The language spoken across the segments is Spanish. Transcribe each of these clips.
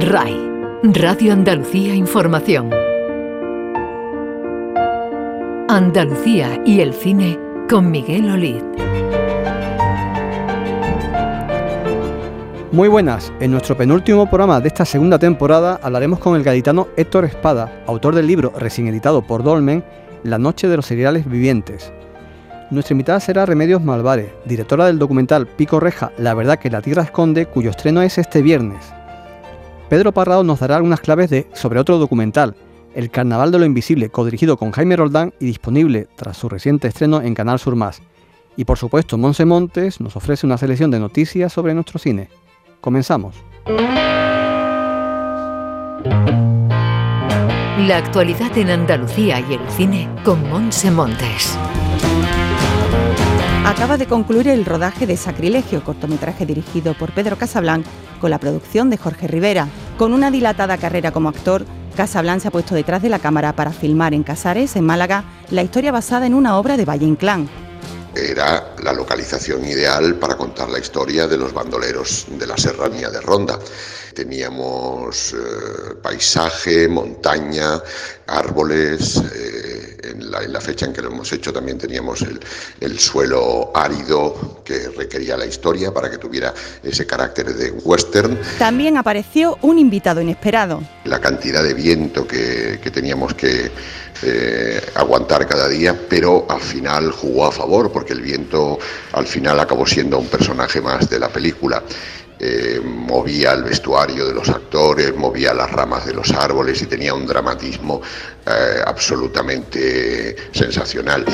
RAI, Radio Andalucía Información. Andalucía y el cine con Miguel Olid. Muy buenas, en nuestro penúltimo programa de esta segunda temporada hablaremos con el gaditano Héctor Espada, autor del libro recién editado por Dolmen, La noche de los cereales vivientes. Nuestra invitada será Remedios Malvares, directora del documental Pico Reja, La verdad que la tierra esconde, cuyo estreno es este viernes. Pedro Parrado nos dará algunas claves de, sobre otro documental, El Carnaval de lo Invisible, codirigido con Jaime Roldán y disponible tras su reciente estreno en Canal Sur Más. Y por supuesto, Monse Montes nos ofrece una selección de noticias sobre nuestro cine. Comenzamos. La actualidad en Andalucía y el cine con Monse Montes. Acaba de concluir el rodaje de Sacrilegio, cortometraje dirigido por Pedro Casablanc con la producción de Jorge Rivera. Con una dilatada carrera como actor, Casablanc se ha puesto detrás de la cámara para filmar en Casares, en Málaga, la historia basada en una obra de Valle Inclán. Era la localización ideal para contar la historia de los bandoleros de la serranía de Ronda. Teníamos eh, paisaje, montaña, árboles. Eh, en, la, fecha en que lo hemos hecho también teníamos el, suelo árido que requería la historia para que tuviera ese carácter de western. También apareció un invitado inesperado. La cantidad de viento que, teníamos que eh, aguantar cada día, pero al final jugó a favor porque el viento al final acabó siendo un personaje más de la película. Eh, movía el vestuario de los actores, movía las ramas de los árboles y tenía un dramatismo eh, absolutamente sensacional.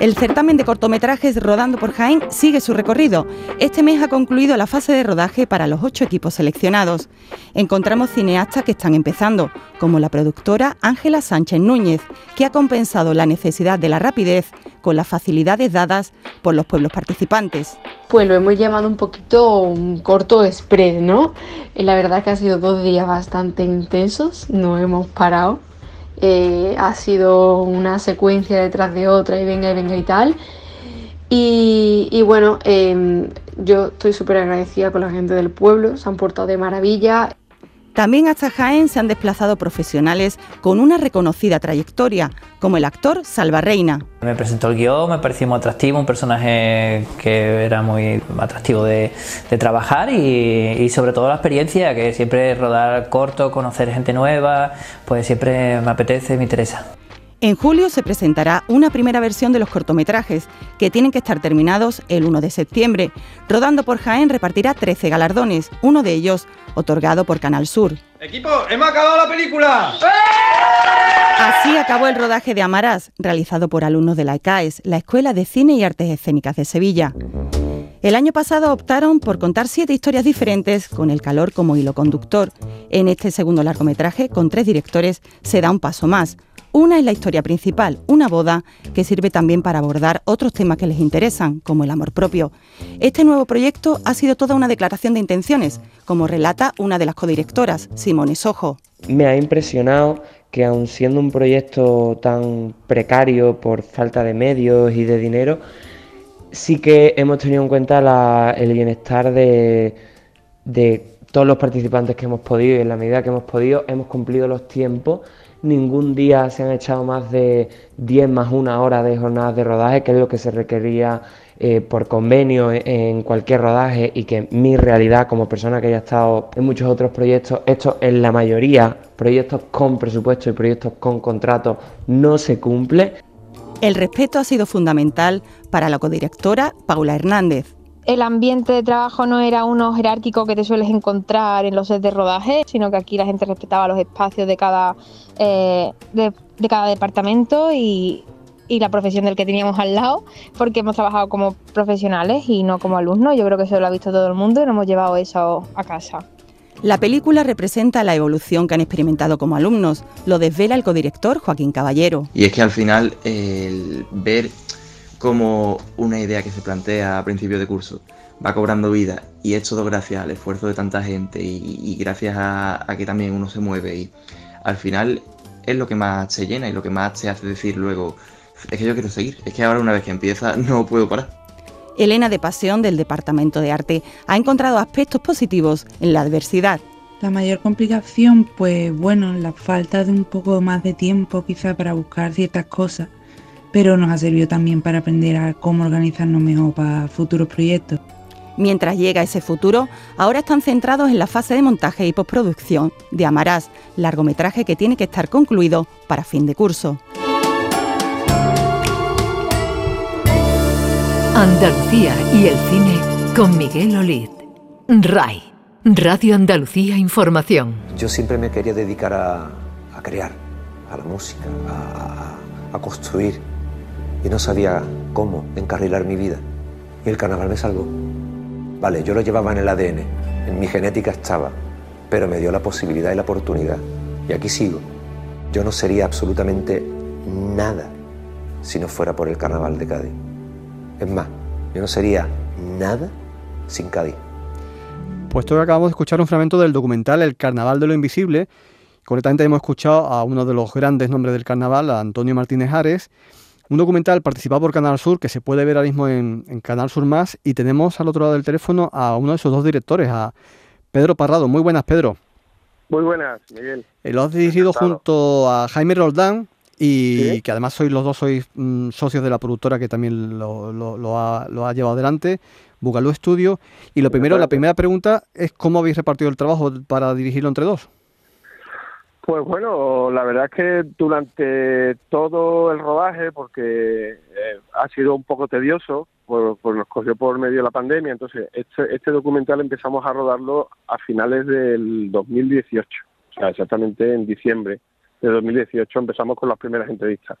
El certamen de cortometrajes Rodando por Jaén sigue su recorrido. Este mes ha concluido la fase de rodaje para los ocho equipos seleccionados. Encontramos cineastas que están empezando, como la productora Ángela Sánchez Núñez, que ha compensado la necesidad de la rapidez con las facilidades dadas por los pueblos participantes. Pues lo hemos llamado un poquito un corto spread, ¿no? Eh, la verdad que ha sido dos días bastante intensos, no hemos parado eh, ha sido una secuencia detrás de otra y venga y venga y tal. Y, bueno, em, yo estoy súper agradecida con la gente del pueblo, se han portado de maravilla. También hasta Jaén se han desplazado profesionales con una reconocida trayectoria, como el actor Salva Reina. Me presentó el guion, me pareció muy atractivo, un personaje que era muy atractivo de, trabajar y, sobre todo la experiencia, que siempre rodar corto, conocer gente nueva, pues siempre me apetece, me interesa. En julio se presentará una primera versión de los cortometrajes, que tienen que estar terminados el 1 de septiembre. Rodando por Jaén repartirá 13 galardones, uno de ellos otorgado por Canal Sur. Equipo, hemos acabado la película. Así acabó el rodaje de Amarás, realizado por alumnos de la ECAES, la Escuela de Cine y Artes Escénicas de Sevilla. El año pasado optaron por contar siete historias diferentes con el calor como hilo conductor. En este segundo largometraje, con tres directores, se da un paso más. Una es la historia principal, una boda, que sirve también para abordar otros temas que les interesan, como el amor propio. Este nuevo proyecto ha sido toda una declaración de intenciones, como relata una de las codirectoras, Simone Sojo. Me ha impresionado que aun siendo un proyecto tan precario por falta de medios y de dinero, sí que hemos tenido en cuenta el bienestar de, de todos los participantes que hemos podido y en la medida que hemos podido hemos cumplido los tiempos ningún día se han echado más de 10 más una hora de jornadas de rodaje, que es lo que se requería eh, por convenio en cualquier rodaje y que mi realidad como persona que haya estado en muchos otros proyectos, esto en la mayoría, proyectos con presupuesto y proyectos con contrato, no se cumple. El respeto ha sido fundamental para la codirectora Paula Hernández el ambiente de trabajo no era uno jerárquico que te sueles encontrar en los sets de rodaje, sino que aquí la gente respetaba los espacios de cada, eh, de, cada departamento y, y, la profesión del que teníamos al lado, porque hemos trabajado como profesionales y no como alumnos. Yo creo que eso lo ha visto todo el mundo y nos hemos llevado eso a casa. La película representa la evolución que han experimentado como alumnos, lo desvela el codirector Joaquín Caballero. Y es que al final el ver como una idea que se plantea a principio de curso va cobrando vida y es todo gracias al esfuerzo de tanta gente y, gracias a, que también uno se mueve y al final es lo que más se llena y lo que más te hace decir luego es que yo quiero seguir, es que ahora una vez que empieza no puedo parar. Elena de Pasión del Departamento de Arte ha encontrado aspectos positivos en la adversidad. La mayor complicación, pues bueno, la falta de un poco más de tiempo quizá para buscar ciertas cosas, pero nos ha servido también para aprender a cómo organizarnos mejor para futuros proyectos. Mientras llega ese futuro, ahora están centrados en la fase de montaje y postproducción de Amarás, largometraje que tiene que estar concluido para fin de curso. Andalucía y el cine con Miguel Olid. RAI, Radio Andalucía Información. Yo siempre me quería dedicar a, crear, a la música, a, a construir, y no sabía cómo encarrilar mi vida. Y el carnaval me salvó. Vale, yo lo llevaba en el ADN, en mi genética estaba, pero me dio la posibilidad y la oportunidad. Y aquí sigo. Yo no sería absolutamente nada si no fuera por el carnaval de Cádiz. Es más, yo no sería nada sin Cádiz. Pues que acabamos de escuchar un fragmento del documental El Carnaval de lo Invisible. Concretamente hemos escuchado a uno de los grandes nombres del carnaval, a Antonio Martínez Ares, un documental participado por Canal Sur que se puede ver ahora mismo en, Canal Sur Más y tenemos al otro lado del teléfono a uno de esos dos directores, a Pedro Parrado. Muy buenas, Pedro. Muy buenas, Miguel. Eh, lo has dirigido junto a Jaime Roldán y que además sois los dos sois mm, socios de la productora que también lo, ha, llevado adelante, Bugalú Studio. Y lo primero, la primera pregunta es cómo habéis repartido el trabajo para dirigirlo entre dos. Pues bueno, la verdad es que durante todo el rodaje, porque eh, ha sido un poco tedioso, pues, nos cogió por medio de la pandemia, entonces este, este, documental empezamos a rodarlo a finales del 2018, o sea, exactamente en diciembre de 2018 empezamos con las primeras entrevistas.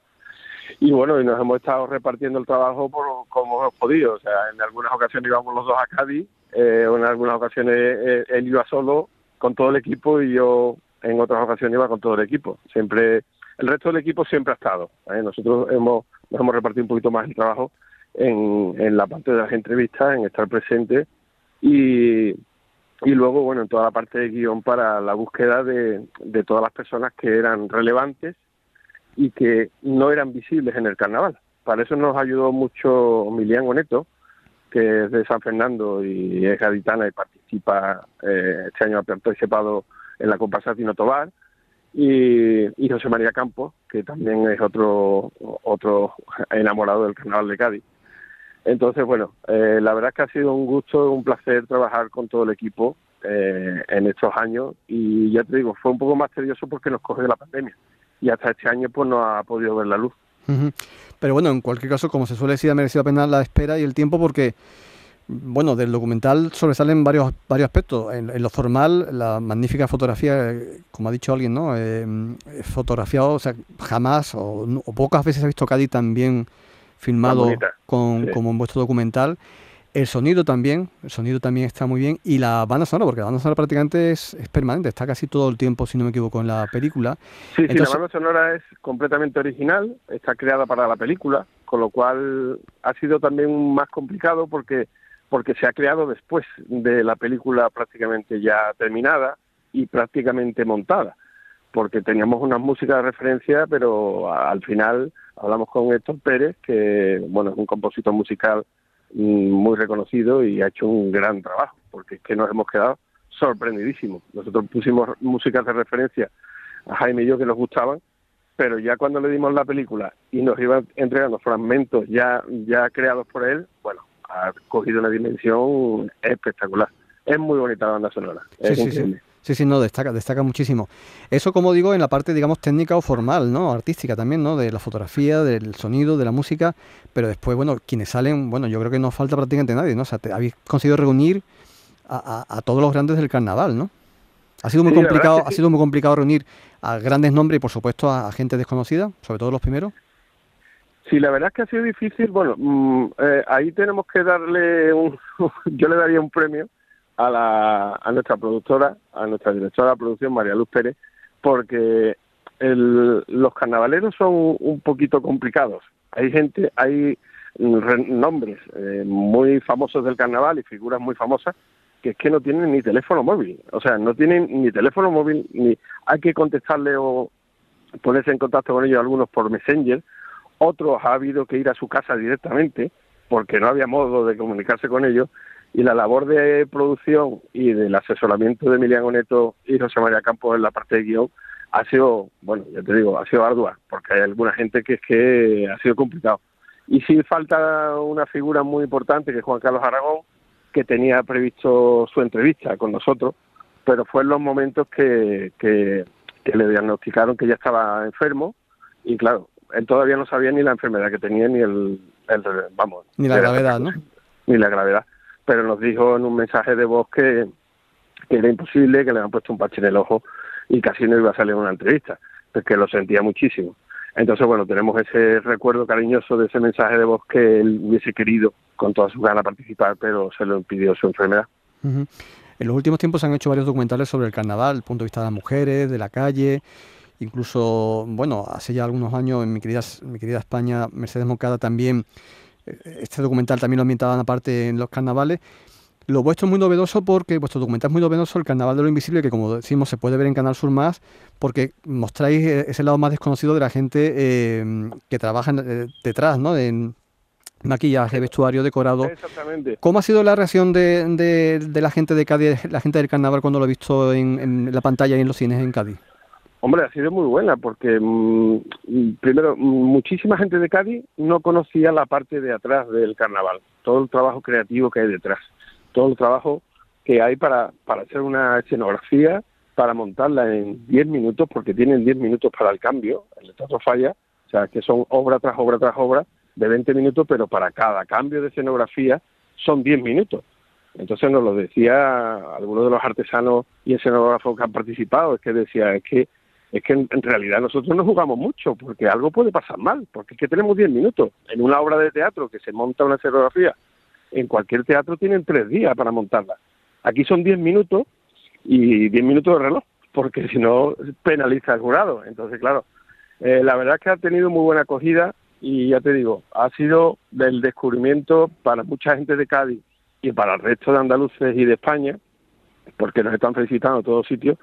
Y bueno, y nos hemos estado repartiendo el trabajo por como hemos podido, o sea, en algunas ocasiones íbamos los dos a Cádiz, eh, en algunas ocasiones eh, él iba solo con todo el equipo y yo en otras ocasiones iba con todo el equipo. Siempre, el resto del equipo siempre ha estado. ¿eh? Nosotros hemos, nos hemos repartido un poquito más el trabajo en, en la parte de las entrevistas, en estar presente y, y luego, bueno, en toda la parte de guion para la búsqueda de, de todas las personas que eran relevantes y que no eran visibles en el carnaval. Para eso nos ayudó mucho Milian Oneto, que es de San Fernando y es gaditana y participa, eh, este año ha participado en la comparsa Tino Tobar, y, José María Campos, que también es otro, otro enamorado del Carnaval de Cádiz. Entonces, bueno, eh, la verdad es que ha sido un gusto, un placer trabajar con todo el equipo eh, en estos años y ya te digo, fue un poco más tedioso porque nos cogió la pandemia y hasta este año pues no ha podido ver la luz. Pero bueno, en cualquier caso, como se suele decir, ha merecido la pena la espera y el tiempo porque bueno, del documental sobresalen varios, varios aspectos. En, lo formal, la magnífica fotografía, como ha dicho alguien, ¿no? Eh, fotografiado, o sea, jamás o, pocas veces ha visto Cádiz tan bien filmado con, como en vuestro documental. El sonido también, el sonido también está muy bien. Y la banda sonora, porque la banda sonora prácticamente es, permanente, está casi todo el tiempo, si no me equivoco, en la película. Sí, sí, la banda sonora es completamente original, está creada para la película, con lo cual ha sido también más complicado porque porque se ha creado después de la película prácticamente ya terminada y prácticamente montada, porque teníamos una música de referencia, pero al final hablamos con Héctor Pérez, que bueno es un compositor musical muy reconocido y ha hecho un gran trabajo, porque es que nos hemos quedado sorprendidísimos. Nosotros pusimos músicas de referencia a Jaime y yo que nos gustaban, pero ya cuando le dimos la película y nos iban entregando fragmentos ya, ya creados por él, bueno, ha cogido una dimensión espectacular. Es muy bonita la banda sonora. sí, sí, sí. Sí, sí, no, destaca, destaca muchísimo. Eso, como digo, en la parte, digamos, técnica o formal, ¿no? Artística también, ¿no? De la fotografía, del sonido, de la música, pero después, bueno, quienes salen, bueno, yo creo que no falta prácticamente nadie, ¿no? O sea, habéis conseguido reunir a, todos los grandes del carnaval, ¿no? Ha sido muy complicado, ha sido muy complicado reunir a grandes nombres y, por supuesto, a gente desconocida, sobre todo los primeros. Sí, la verdad es que ha sido difícil. Bueno, mm, eh, ahí tenemos que darle un. yo le daría un premio a, la, a nuestra productora, a nuestra directora de producción, María Luz Pérez, porque el, los carnavaleros son un poquito complicados. Hay gente, hay nombres eh, muy famosos del carnaval y figuras muy famosas que es que no tienen ni teléfono móvil. O sea, no tienen ni teléfono móvil, ni hay que contestarle o ponerse en contacto con ellos algunos por Messenger otros ha habido que ir a su casa directamente porque no había modo de comunicarse con ellos y la labor de producción y del asesoramiento de Emiliano Neto y José María Campos en la parte de guion ha sido, bueno, ya te digo, ha sido ardua, porque hay alguna gente que es que ha sido complicado. Y sí falta una figura muy importante, que es Juan Carlos Aragón, que tenía previsto su entrevista con nosotros, pero fue en los momentos que, que, le diagnosticaron que ya estaba enfermo y claro, él todavía no sabía ni la enfermedad que tenía ni el, vamos ni la gravedad, ¿no? Ni la gravedad, pero nos dijo en un mensaje de voz que, que era imposible, que le habían puesto un parche en el ojo y casi no iba a salir una entrevista, porque lo sentía muchísimo. Entonces, bueno, tenemos ese recuerdo cariñoso de ese mensaje de voz que él hubiese querido con toda su gana participar, pero se lo impidió su enfermedad. En los últimos tiempos se han hecho varios documentales sobre el carnaval, el punto de vista de las mujeres, de la calle, incluso, bueno, hace ya algunos años en mi querida, mi querida España, Mercedes Moncada también, eh, este documental también lo ambientaban aparte en los carnavales. Lo vuestro es muy novedoso porque vuestro documental es muy novedoso, el Carnaval de lo Invisible, que como decimos se puede ver en Canal Sur Más, porque mostráis eh, ese lado más desconocido de la gente eh, que trabaja eh, detrás, ¿no? En maquillaje, vestuario, decorado. Exactamente. ¿Cómo ha sido la reacción de, la gente de Cádiz, la gente del Carnaval cuando lo ha visto en, la pantalla y en los cines en Cádiz? Hombre, ha sido muy buena porque, mm, primero, muchísima gente de Cádiz no conocía la parte de atrás del carnaval, todo el trabajo creativo que hay detrás todo el trabajo que hay para, para hacer una escenografía, para montarla en 10 minutos, porque tienen 10 minutos para el cambio, el Teatro Falla, o sea, que son obra tras obra tras obra de 20 minutos, pero para cada cambio de escenografía son 10 minutos. Entonces nos lo decía algunos de los artesanos y escenógrafos que han participado, es que decía, es que es que en, realidad nosotros no jugamos mucho, porque algo puede pasar mal, porque es que tenemos 10 minutos. En una obra de teatro que se monta una escenografía en cualquier teatro tienen tres días para montarla. Aquí son diez minutos y diez minutos de reloj, porque si no penaliza el jurado. Entonces, claro, eh, la verdad es que ha tenido muy buena acogida y ya te digo, ha sido del descubrimiento para mucha gente de Cádiz y para el resto de andaluces y de España, porque nos están felicitando a todos sitios,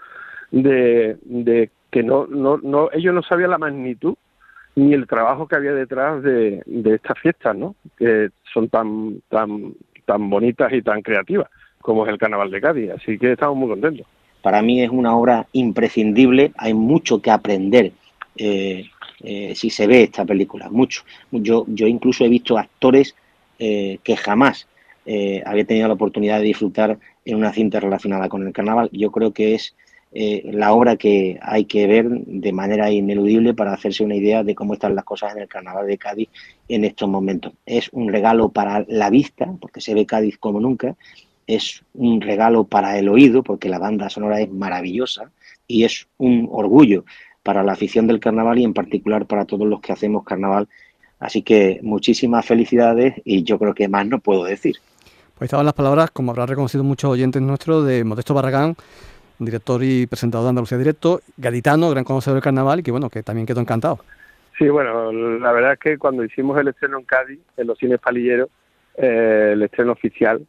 de, de que no, no, no, ellos no sabían la magnitud ni el trabajo que había detrás de, estas fiestas, ¿no? Que son tan, tan, tan bonitas y tan creativas como es el Carnaval de Cádiz. Así que estamos muy contentos. Para mí es una obra imprescindible, hay mucho que aprender eh, eh, si se ve esta película, mucho. Yo, yo incluso he visto actores eh, que jamás había tenido la oportunidad de disfrutar en una cinta relacionada con el carnaval. Yo creo que es eh, la obra que hay que ver de manera ineludible para hacerse una idea de cómo están las cosas en el Carnaval de Cádiz en estos momentos. Es un regalo para la vista, porque se ve Cádiz como nunca, es un regalo para el oído, porque la banda sonora es maravillosa, y es un orgullo para la afición del carnaval y en particular para todos los que hacemos carnaval. Así que muchísimas felicidades y yo creo que más no puedo decir. Pues estaban las palabras, como habrá reconocido muchos oyentes nuestros, de Modesto Barragán, director y presentador de Andalucía Directo, gaditano, gran conocedor del carnaval y que bueno, que también quedó encantado. Sí, bueno, la verdad es que cuando hicimos el estreno en Cádiz, en los cines palilleros, eh, el estreno oficial,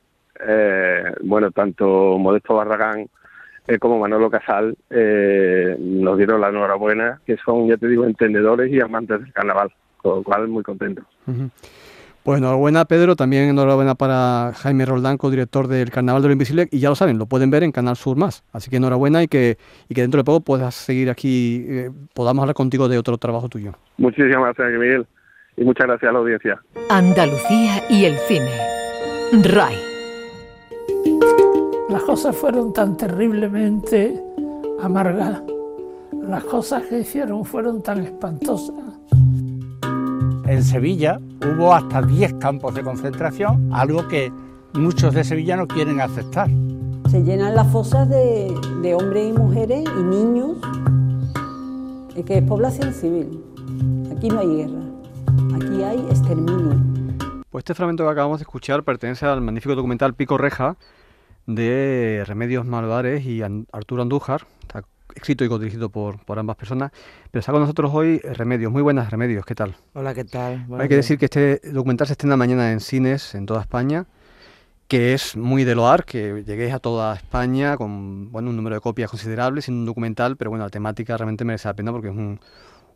eh, bueno, tanto Modesto Barragán eh, como Manolo Casal nos dieron la enhorabuena, que son, ya te digo, entendedores y amantes del carnaval, con lo cual muy contentos. Pues enhorabuena Pedro, también enhorabuena para Jaime Roldanco, director del Carnaval de lo Invisible, y ya lo saben, lo pueden ver en Canal Sur Más. Así que enhorabuena y que, y que dentro de poco puedas seguir aquí, eh, podamos hablar contigo de otro trabajo tuyo. Muchísimas gracias, Miguel, y muchas gracias a la audiencia. Andalucía y el cine. RAI. Las cosas fueron tan terriblemente amargas, las cosas que hicieron fueron tan espantosas en Sevilla hubo hasta 10 campos de concentración, algo que muchos de Sevilla no quieren aceptar. Se llenan las fosas de, hombres y mujeres y niños, que es población civil. Aquí no hay guerra, aquí hay exterminio. Pues este fragmento que acabamos de escuchar pertenece al magnífico documental Pico Reja de Remedios Malvares y Arturo Andújar, escrito y dirigido por, por ambas personas. Pero está con nosotros hoy Remedios. Muy buenas, Remedios. ¿Qué tal? Hola, ¿qué tal? Hay que decir que este documental se estrena mañana en cines en toda España, que es muy de loar, que lleguéis a toda España con bueno, un número de copias considerable, sin un documental, pero bueno, la temática realmente merece la pena porque es un,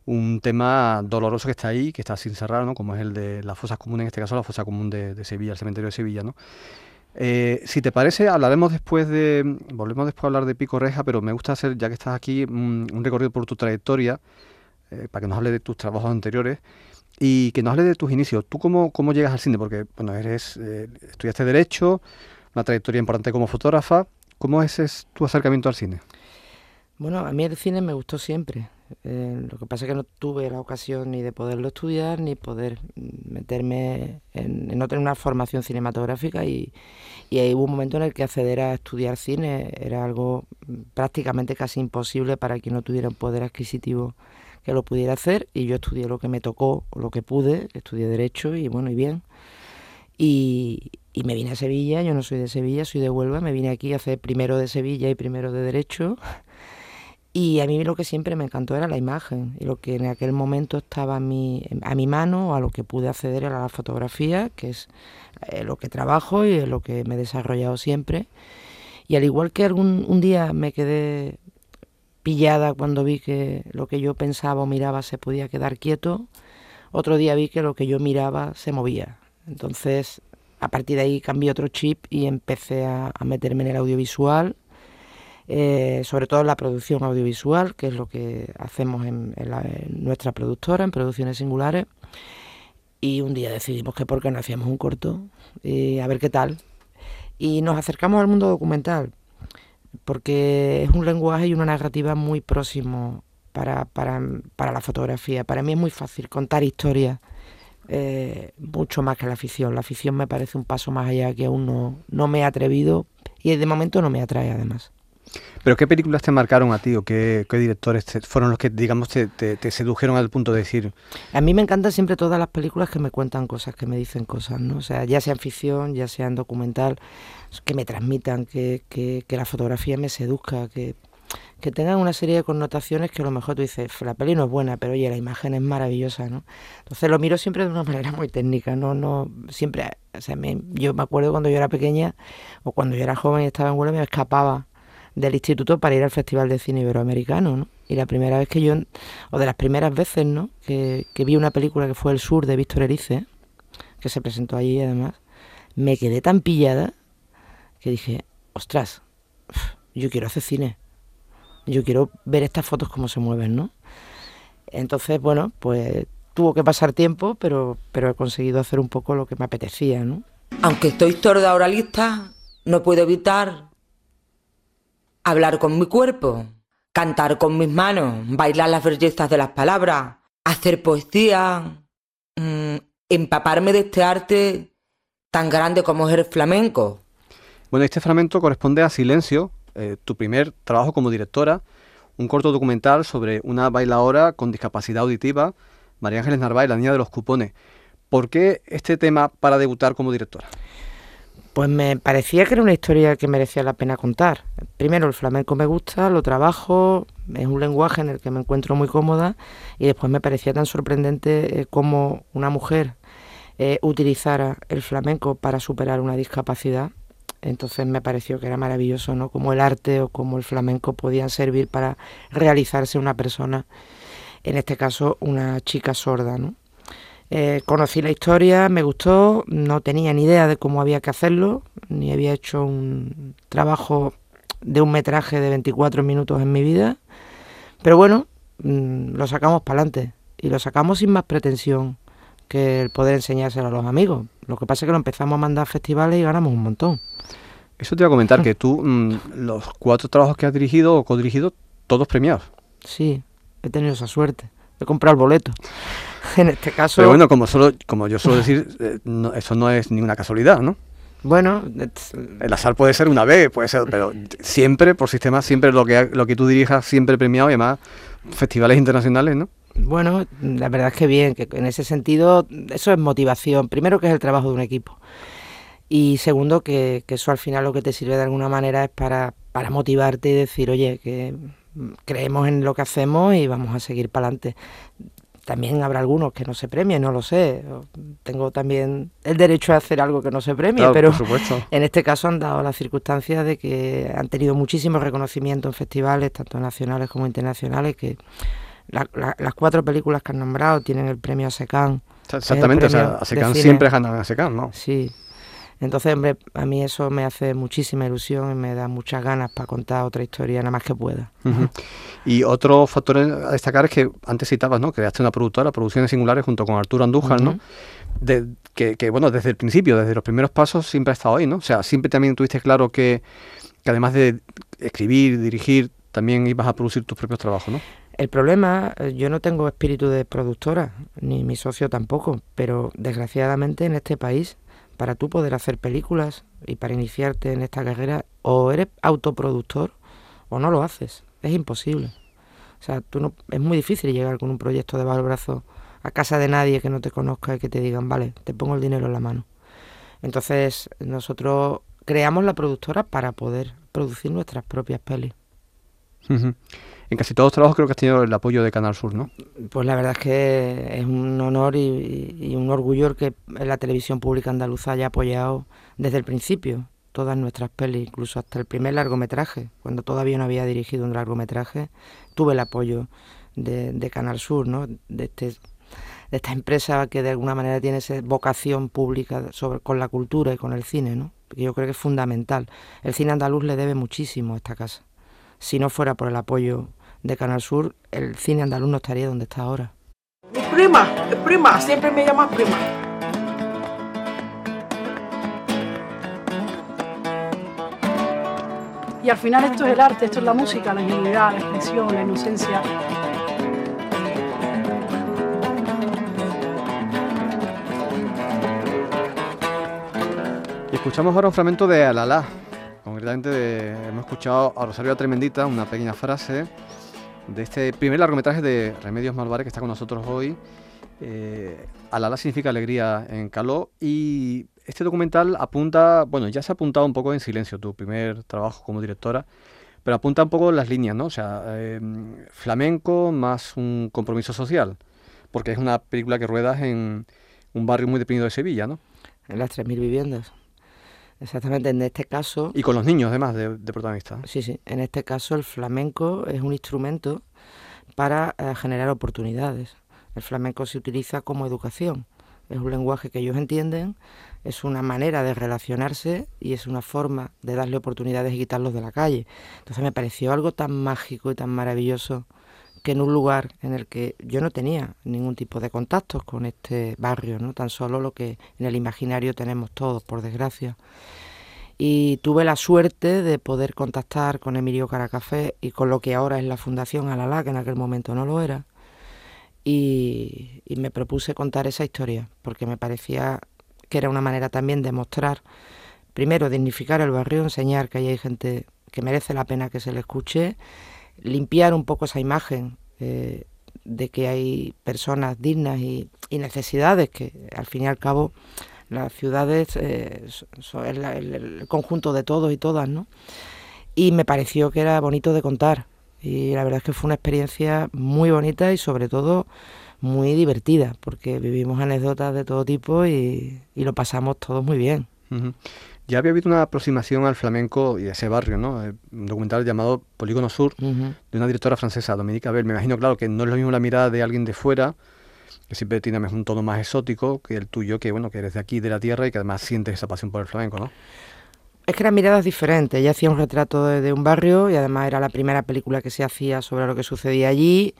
un tema doloroso que está ahí, que está sin cerrar, ¿no? como es el de las fosas comunes, en este caso la fosa común de, Sevilla, el cementerio de Sevilla. ¿no? Eh, si te parece, hablaremos después de, volvemos después a hablar de Pico Reja, pero me gusta hacer, ya que estás aquí, un, recorrido por tu trayectoria, eh, para que nos hable de tus trabajos anteriores y que nos hable de tus inicios. ¿Tú cómo, cómo llegas al cine? Porque, bueno, eres, eh, estudiaste Derecho, una trayectoria importante como fotógrafa. ¿Cómo es, es tu acercamiento al cine? Bueno, a mí el cine me gustó siempre. Eh, lo que pasa es que no tuve la ocasión ni de poderlo estudiar ni poder meterme en, no tener una formación cinematográfica y, y ahí hubo un momento en el que acceder a estudiar cine era algo prácticamente casi imposible para quien no tuviera un poder adquisitivo que lo pudiera hacer y yo estudié lo que me tocó, lo que pude, estudié Derecho y bueno, y bien. Y, y me vine a Sevilla, yo no soy de Sevilla, soy de Huelva, me vine aquí a hacer primero de Sevilla y primero de Derecho y a mí lo que siempre me encantó era la imagen y lo que en aquel momento estaba a mi, a mi mano o a lo que pude acceder era la fotografía, que es eh, lo que trabajo y es lo que me he desarrollado siempre. Y al igual que algún un día me quedé pillada cuando vi que lo que yo pensaba o miraba se podía quedar quieto, otro día vi que lo que yo miraba se movía. Entonces, a partir de ahí cambié otro chip y empecé a meterme en el audiovisual eh, sobre todo en la producción audiovisual, que es lo que hacemos en, nuestra productora, en Producciones Singulares. Y un día decidimos que por qué no hacíamos un corto, y a ver qué tal. Y nos acercamos al mundo documental, porque es un lenguaje y una narrativa muy próximo para, la fotografía. Para mí es muy fácil contar historias, eh, mucho más que la ficción. La ficción me parece un paso más allá que aún no, no me he atrevido y de momento no me atrae además. ¿Pero qué películas te marcaron a ti o qué, directores fueron los que, digamos, te, te, sedujeron al punto de decir? A mí me encantan siempre todas las películas que me cuentan cosas, que me dicen cosas, ¿no? O sea, ya sean ficción, ya sean documental, que me transmitan, que, que, que la fotografía me seduzca, que, que tengan una serie de connotaciones que a lo mejor tú dices, la peli no es buena, pero oye, la imagen es maravillosa, ¿no? Entonces lo miro siempre de una manera muy técnica, no, no, siempre, o sea, me, yo me acuerdo cuando yo era pequeña o cuando yo era joven y estaba en Huelva, me escapaba del instituto para ir al Festival de Cine Iberoamericano, ¿no? Y la primera vez que yo, o de las primeras veces, ¿no? Que, vi una película que fue El Sur de Víctor Erice, que se presentó allí además, me quedé tan pillada que dije, ostras, yo quiero hacer cine. Yo quiero ver estas fotos cómo se mueven, ¿no? Entonces, bueno, pues tuvo que pasar tiempo, pero, pero he conseguido hacer un poco lo que me apetecía, ¿no? Aunque estoy sorda oralista, no puedo evitar hablar con mi cuerpo, cantar con mis manos, bailar las bellezas de las palabras, hacer poesía, mm, empaparme de este arte tan grande como es el flamenco. Bueno, este fragmento corresponde a Silencio, eh, tu primer trabajo como directora, un corto documental sobre una bailadora con discapacidad auditiva, María Ángeles Narváez, la niña de los cupones. ¿Por qué este tema para debutar como directora? Pues me parecía que era una historia que merecía la pena contar. Primero, el flamenco me gusta, lo trabajo, es un lenguaje en el que me encuentro muy cómoda y después me parecía tan sorprendente eh, cómo una mujer eh, utilizara el flamenco para superar una discapacidad. Entonces me pareció que era maravilloso, ¿no? Como el arte o como el flamenco podían servir para realizarse una persona, en este caso una chica sorda, ¿no? Eh, conocí la historia, me gustó, no tenía ni idea de cómo había que hacerlo, ni había hecho un trabajo de un metraje de 24 minutos en mi vida, pero bueno, mm, lo sacamos para adelante y lo sacamos sin más pretensión que el poder enseñárselo a los amigos. Lo que pasa es que lo empezamos a mandar a festivales y ganamos un montón. Eso te iba a comentar, que tú, mm, los cuatro trabajos que has dirigido o co-dirigido, todos premiados. Sí, he tenido esa suerte. He comprado el boleto. en este caso. Pero bueno, como, solo, como yo suelo decir, eh, eso no es ninguna casualidad, ¿no? Bueno, el azar puede ser una vez, puede ser, pero siempre, por sistema, siempre lo que, lo que tú dirijas, siempre premiado y además festivales internacionales, ¿no? Bueno, la verdad es que bien, que en ese sentido, eso es motivación. Primero que es el trabajo de un equipo. Y segundo que, que eso al final lo que te sirve de alguna manera es para, para motivarte y decir, oye, que creemos en lo que hacemos y vamos a seguir para adelante. También habrá algunos que no se premien, no lo sé. Tengo también el derecho a hacer algo que no se premie, pero en este caso han dado las circunstancias de que han tenido muchísimo reconocimiento en festivales, tanto nacionales como internacionales, que las cuatro películas que han nombrado tienen el premio ASECAN. Exactamente, o sea, ASECAN siempre gana ASECAN, ¿no? Sí. Entonces, hombre, a mí eso me hace muchísima ilusión y me da muchas ganas para contar otra historia nada más que pueda. Y otro factor a destacar es que antes citabas, ¿no? Creaste una productora, Producciones Singulares, junto con Arturo Andújar, ¿no? De, que, que, bueno, desde el principio, desde los primeros pasos, siempre ha estado ahí, ¿no? O sea, siempre también tuviste claro que, que además de escribir, dirigir, también ibas a producir tus propios trabajos, ¿no? El problema, eh, yo no tengo espíritu de productora, ni mi socio tampoco, pero desgraciadamente en este país, para tú poder hacer películas y para iniciarte en esta carrera, o eres autoproductor o no lo haces. Es imposible. O sea, tú no, es muy difícil llegar con un proyecto de bajo brazo a casa de nadie que no te conozca y que te digan, vale, te pongo el dinero en la mano. Entonces, nosotros creamos la productora para poder producir nuestras propias pelis. En casi todos los trabajos creo que has tenido el apoyo de Canal Sur, ¿no? Pues la verdad es que es un honor y, un orgullo que la televisión pública andaluza haya apoyado desde el principio todas nuestras pelis, incluso hasta el primer largometraje, cuando todavía no había dirigido un largometraje, tuve el apoyo de, Canal Sur, ¿no? De, este, de esta empresa que de alguna manera tiene esa vocación pública sobre, con la cultura y con el cine, ¿no? Yo creo que es fundamental. El cine andaluz le debe muchísimo a esta casa. Si no fuera por el apoyo de Canal Sur, el cine andaluz no estaría donde está ahora. Mi prima, prima, siempre me llamas prima. Y al final esto es el arte, esto es la música, la ingenuidad, la expresión, la inocencia. Y escuchamos ahora un fragmento de Alalá. Concretamente hemos escuchado a Rosario Tremendita, una pequeña frase de este primer largometraje de Remedios Malvares que está con nosotros hoy. Eh, Alala significa alegría en caló y este documental apunta, bueno, ya se ha apuntado un poco en silencio tu primer trabajo como directora, pero apunta un poco las líneas, ¿no? O sea, em, flamenco más un compromiso social, porque es una película que ruedas en un barrio muy deprimido de Sevilla, ¿no? En las 3.000 viviendas. Exactamente, en este caso... Y con los niños, además, de, de protagonistas. Sí, sí. En este caso, el flamenco es un instrumento para eh, generar oportunidades. El flamenco se utiliza como educación. Es un lenguaje que ellos entienden, es una manera de relacionarse y es una forma de darle oportunidades y quitarlos de la calle. Entonces me pareció algo tan mágico y tan maravilloso que en un lugar en el que yo no tenía ningún tipo de contactos con este barrio, no tan solo lo que en el imaginario tenemos todos, por desgracia. Y tuve la suerte de poder contactar con Emilio Caracafé y con lo que ahora es la Fundación Alalá, que en aquel momento no lo era. Y, y me propuse contar esa historia, porque me parecía que era una manera también de mostrar, primero, dignificar el barrio, enseñar que hay gente que merece la pena que se le escuche limpiar un poco esa imagen eh, de que hay personas dignas y, necesidades, que al fin y al cabo las ciudades eh, son el, conjunto de todos y todas, ¿no? Y me pareció que era bonito de contar. Y la verdad es que fue una experiencia muy bonita y sobre todo muy divertida, porque vivimos anécdotas de todo tipo y, lo pasamos todos muy bien. Ya había habido una aproximación al flamenco y a ese barrio, ¿no? Eh, un documental llamado Polígono Sur, de una directora francesa, Dominique Abel. Me imagino, claro, que no es lo mismo la mirada de alguien de fuera, que siempre tiene un tono más exótico, que el tuyo, que bueno, que eres de aquí, de la tierra, y que además sientes esa pasión por el flamenco, ¿no? Es que eran miradas diferentes. Ella hacía un retrato de, un barrio y además era la primera película que se hacía sobre lo que sucedía allí.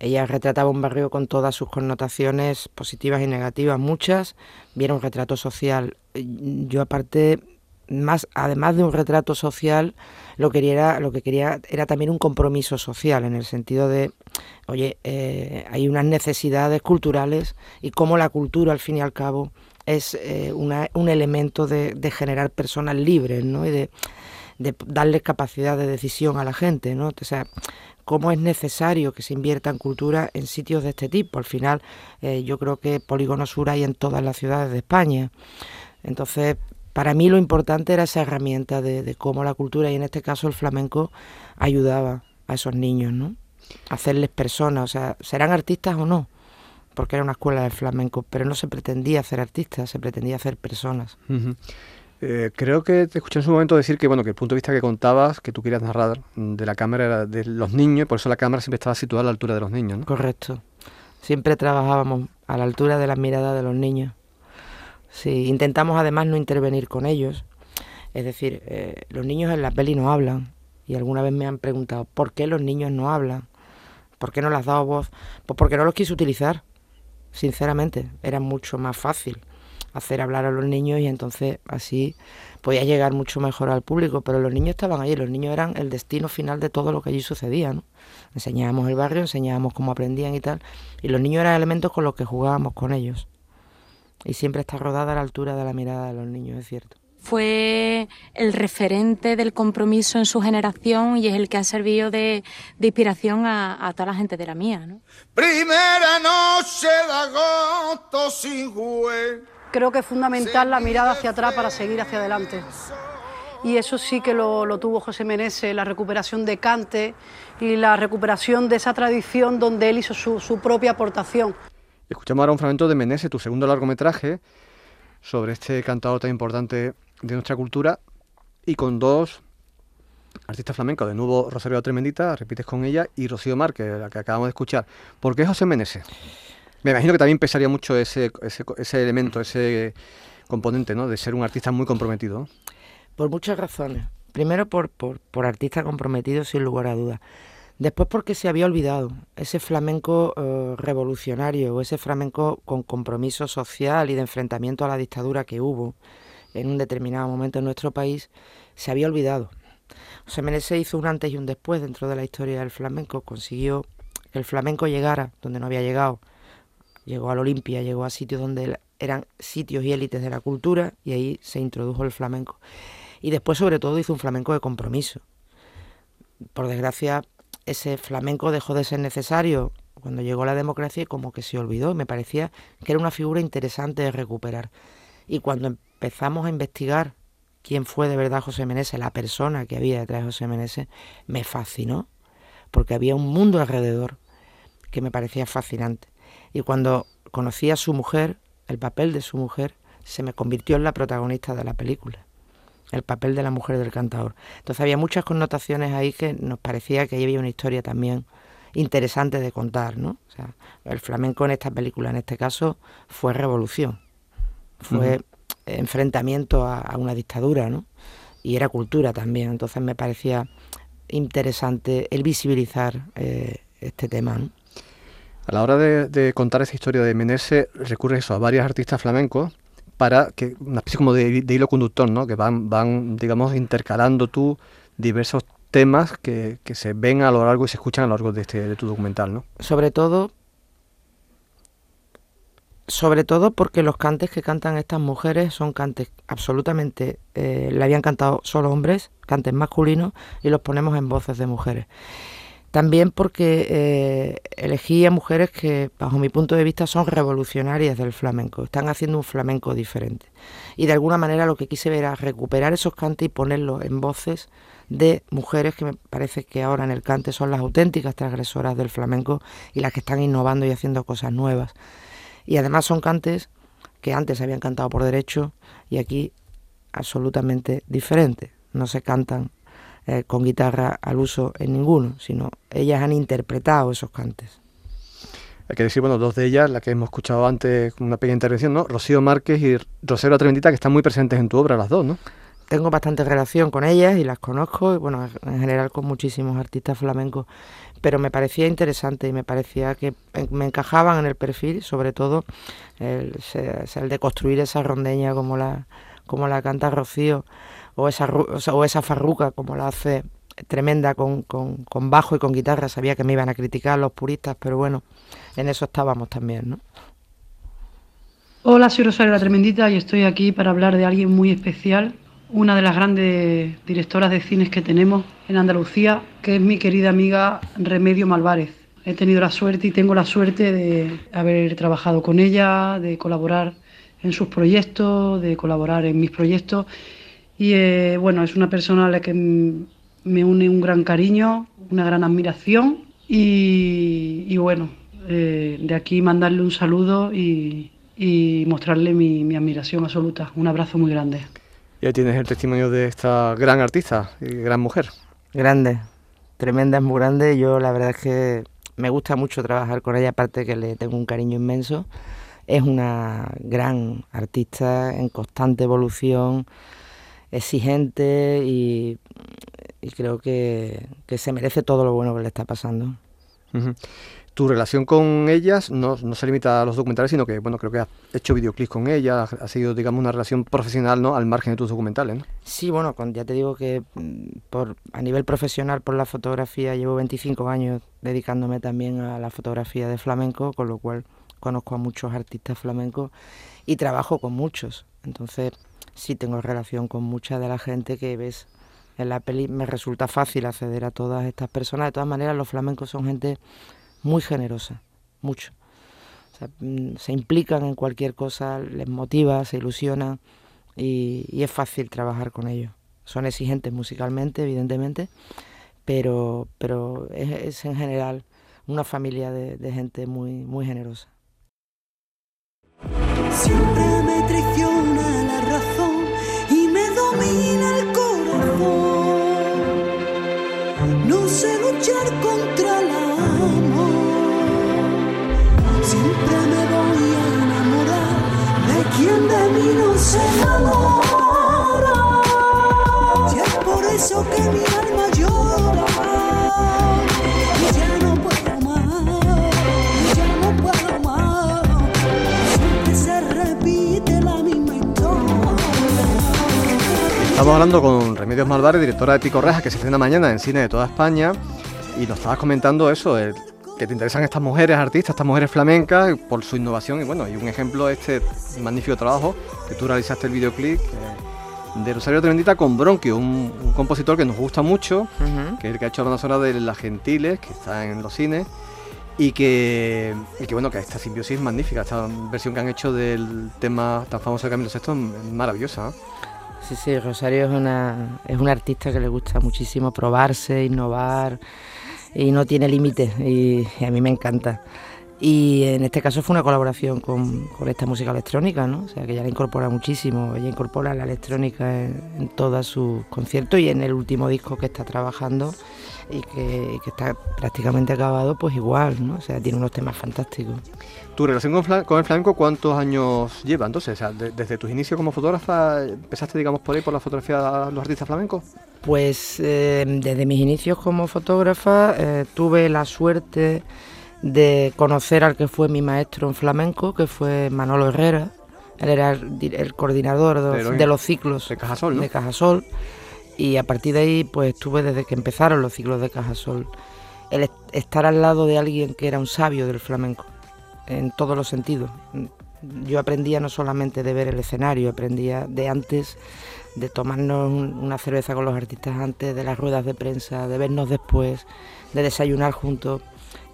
Ella retrataba un barrio con todas sus connotaciones positivas y negativas, muchas. Viera un retrato social. Yo aparte más además de un retrato social lo que quería lo que quería era también un compromiso social en el sentido de oye eh, hay unas necesidades culturales y cómo la cultura al fin y al cabo es eh, un elemento de, generar personas libres ¿no? y de, de darles capacidad de decisión a la gente ¿no? o sea cómo es necesario que se invierta en cultura en sitios de este tipo al final eh, yo creo que polígonos sur hay en todas las ciudades de España entonces para mí lo importante era esa herramienta de, cómo la cultura, y en este caso el flamenco, ayudaba a esos niños, ¿no? hacerles personas, o sea, serán artistas o no, porque era una escuela de flamenco, pero no se pretendía hacer artistas, se pretendía hacer personas. Eh, creo que te escuché en su momento decir que bueno que el punto de vista que contabas, que tú querías narrar de la cámara era de los niños, por eso la cámara siempre estaba situada a la altura de los niños. ¿no? Correcto. Siempre trabajábamos a la altura de las miradas de los niños. Sí, intentamos además no intervenir con ellos. Es decir, eh, los niños en la peli no hablan. Y alguna vez me han preguntado, ¿por qué los niños no hablan? ¿Por qué no les has dado voz? Pues porque no los quise utilizar, sinceramente. Era mucho más fácil hacer hablar a los niños y entonces así podía llegar mucho mejor al público. Pero los niños estaban allí, los niños eran el destino final de todo lo que allí sucedía. ¿no? Enseñábamos el barrio, enseñábamos cómo aprendían y tal. Y los niños eran elementos con los que jugábamos con ellos. Y siempre está rodada a la altura de la mirada de los niños, es cierto. Fue el referente del compromiso en su generación y es el que ha servido de, de inspiración a, a, toda la gente de la mía. ¿no? Primera noche de agosto sin juez. Creo que es fundamental la mirada hacia atrás para seguir hacia adelante. Y eso sí que lo, lo tuvo José Meneses, la recuperación de Cante y la recuperación de esa tradición donde él hizo su, su propia aportación. Escuchamos ahora un fragmento de Meneses, tu segundo largometraje, sobre este cantador tan importante de nuestra cultura, y con dos artistas flamencos, de nuevo Rosario Tremendita, repites con ella, y Rocío Márquez, la que acabamos de escuchar. ¿Por qué José Meneses? Me imagino que también pesaría mucho ese, ese, ese elemento, ese componente, ¿no? De ser un artista muy comprometido. Por muchas razones. Primero por, por, por artista comprometido, sin lugar a dudas. Después porque se había olvidado ese flamenco eh, revolucionario o ese flamenco con compromiso social y de enfrentamiento a la dictadura que hubo en un determinado momento en nuestro país, se había olvidado. José Meneses hizo un antes y un después dentro de la historia del flamenco, consiguió que el flamenco llegara donde no había llegado. Llegó a la Olimpia, llegó a sitios donde eran sitios y élites de la cultura y ahí se introdujo el flamenco. Y después sobre todo hizo un flamenco de compromiso. Por desgracia, ese flamenco dejó de ser necesario cuando llegó la democracia y como que se olvidó. Me parecía que era una figura interesante de recuperar. Y cuando empezamos a investigar quién fue de verdad José Meneses, la persona que había detrás de José Meneses, me fascinó, porque había un mundo alrededor que me parecía fascinante. Y cuando conocí a su mujer, el papel de su mujer, se me convirtió en la protagonista de la película el papel de la mujer del cantador. Entonces había muchas connotaciones ahí que nos parecía que había una historia también interesante de contar, ¿no? O sea, el flamenco en esta película, en este caso, fue revolución, fue uh -huh. enfrentamiento a, a, una dictadura, ¿no? Y era cultura también, entonces me parecía interesante el visibilizar eh, este tema, ¿no? A la hora de, de, contar esa historia de Menese, recurre eso a varios artistas flamencos para que una especie como de, hilo conductor, ¿no? Que van, van, digamos, intercalando tú diversos temas que, que, se ven a lo largo y se escuchan a lo largo de, este, de tu documental, ¿no? Sobre todo, sobre todo porque los cantes que cantan estas mujeres son cantes absolutamente, eh, le habían cantado solo hombres, cantes masculinos, y los ponemos en voces de mujeres. También porque eh, elegí a mujeres que, bajo mi punto de vista, son revolucionarias del flamenco, están haciendo un flamenco diferente. Y de alguna manera lo que quise era recuperar esos cantes y ponerlos en voces de mujeres que me parece que ahora en el cante son las auténticas transgresoras del flamenco y las que están innovando y haciendo cosas nuevas. Y además son cantes que antes habían cantado por derecho y aquí absolutamente diferentes. No se cantan eh, con guitarra al uso en ninguno, sino ellas han interpretado esos cantes. Hay que decir, bueno, dos de ellas, la que hemos escuchado antes, una pequeña intervención, ¿no? Rocío Márquez y Rosero Tremendita, que están muy presentes en tu obra, las dos, ¿no? Tengo bastante relación con ellas y las conozco, y bueno, en general con muchísimos artistas flamencos, pero me parecía interesante y me parecía que me encajaban en el perfil, sobre todo el, el de construir esa rondeña como la, como la canta Rocío, o esa, o esa farruca como la hace tremenda con, con, con, bajo y con guitarra. Sabía que me iban a criticar los puristas, pero bueno, en eso estábamos también, ¿no? Hola, soy Rosario la Tremendita y estoy aquí para hablar de alguien muy especial, una de las grandes directoras de cines que tenemos en Andalucía, que es mi querida amiga Remedio Malvarez. He tenido la suerte y tengo la suerte de haber trabajado con ella, de colaborar en sus proyectos, de colaborar en mis proyectos y eh, bueno, es una persona a la que me une un gran cariño, una gran admiración y, y bueno, eh, de aquí mandarle un saludo y, y mostrarle mi, mi, admiración absoluta. Un abrazo muy grande. Y ahí tienes el testimonio de esta gran artista y gran mujer. Grande, tremenda, es muy grande. Yo la verdad es que me gusta mucho trabajar con ella, aparte que le tengo un cariño inmenso. Es una gran artista en constante evolución, exigente y, y creo que, que se merece todo lo bueno que le está pasando. Tu relación con ellas no, no se limita a los documentales, sino que, bueno, creo que has hecho videoclips con ellas, ha sido, digamos, una relación profesional, ¿no? Al margen de tus documentales, ¿no? Sí, bueno, con, ya te digo que mm, por, a nivel profesional por la fotografía llevo 25 años dedicándome también a la fotografía de flamenco, con lo cual conozco a muchos artistas flamencos y trabajo con muchos. Entonces sí tengo relación con mucha de la gente que ves en la peli. Me resulta fácil acceder a todas estas personas. De todas maneras, los flamencos son gente muy generosa, mucho. Mm, se implican en cualquier cosa, les motiva, se ilusionan y, es fácil trabajar con ellos. Son exigentes musicalmente, evidentemente, pero, pero es, en general una familia de, gente muy, muy generosa. Siempre me No sé luchar contra el amor. Siempre me voy a enamorar de quien de mí no se enamora. Y es por eso que mi alma Estamos hablando con Remedios Malvares, directora de Pico Reja, que se estrena mañana en cine de toda España, y nos estabas comentando eso, el- que te interesan estas mujeres artistas, estas mujeres flamencas, por su innovación, y bueno, y un ejemplo este magnífico trabajo que tú realizaste el videoclip eh, de Rosario Tremendita con Bronquio, un, un compositor que nos gusta mucho, que es el que ha hecho la sonora de Las Gentiles, que está en los cines, y que, y que bueno, que esta simbiosis es magnífica, esta versión que han hecho del tema tan famoso de Camilo VI es maravillosa. ¿no? Sí, sí, Rosario es una, es una artista que le gusta muchísimo probarse, innovar y no tiene límites y, a mí me encanta. Y en este caso fue una colaboración con, con esta música electrónica, ¿no? O sea, que ella la incorpora muchísimo, ella incorpora la electrónica en, todos sus conciertos y en el último disco que está trabajando y que está prácticamente acabado, pues igual, ¿no? O sea, tiene unos temas fantásticos. ¿Tu relación con, el flamenco cuántos años lleva entonces? O sea, de- desde tus inicios como fotógrafa, ¿empezaste, digamos, por ahí, por la fotografía de los artistas flamencos? Pues eh, desde mis inicios como fotógrafa eh, tuve la suerte de conocer al que fue mi maestro en flamenco, que fue Manolo Herrera. Él era el, di- el coordinador de, los- en- de los ciclos de Cajasol, ¿no? de Cajasol. Y a partir de ahí, pues estuve desde que empezaron los ciclos de Cajasol. El est- estar al lado de alguien que era un sabio del flamenco, en todos los sentidos. Yo aprendía no solamente de ver el escenario, aprendía de antes, de tomarnos un- una cerveza con los artistas antes, de las ruedas de prensa, de vernos después, de desayunar juntos.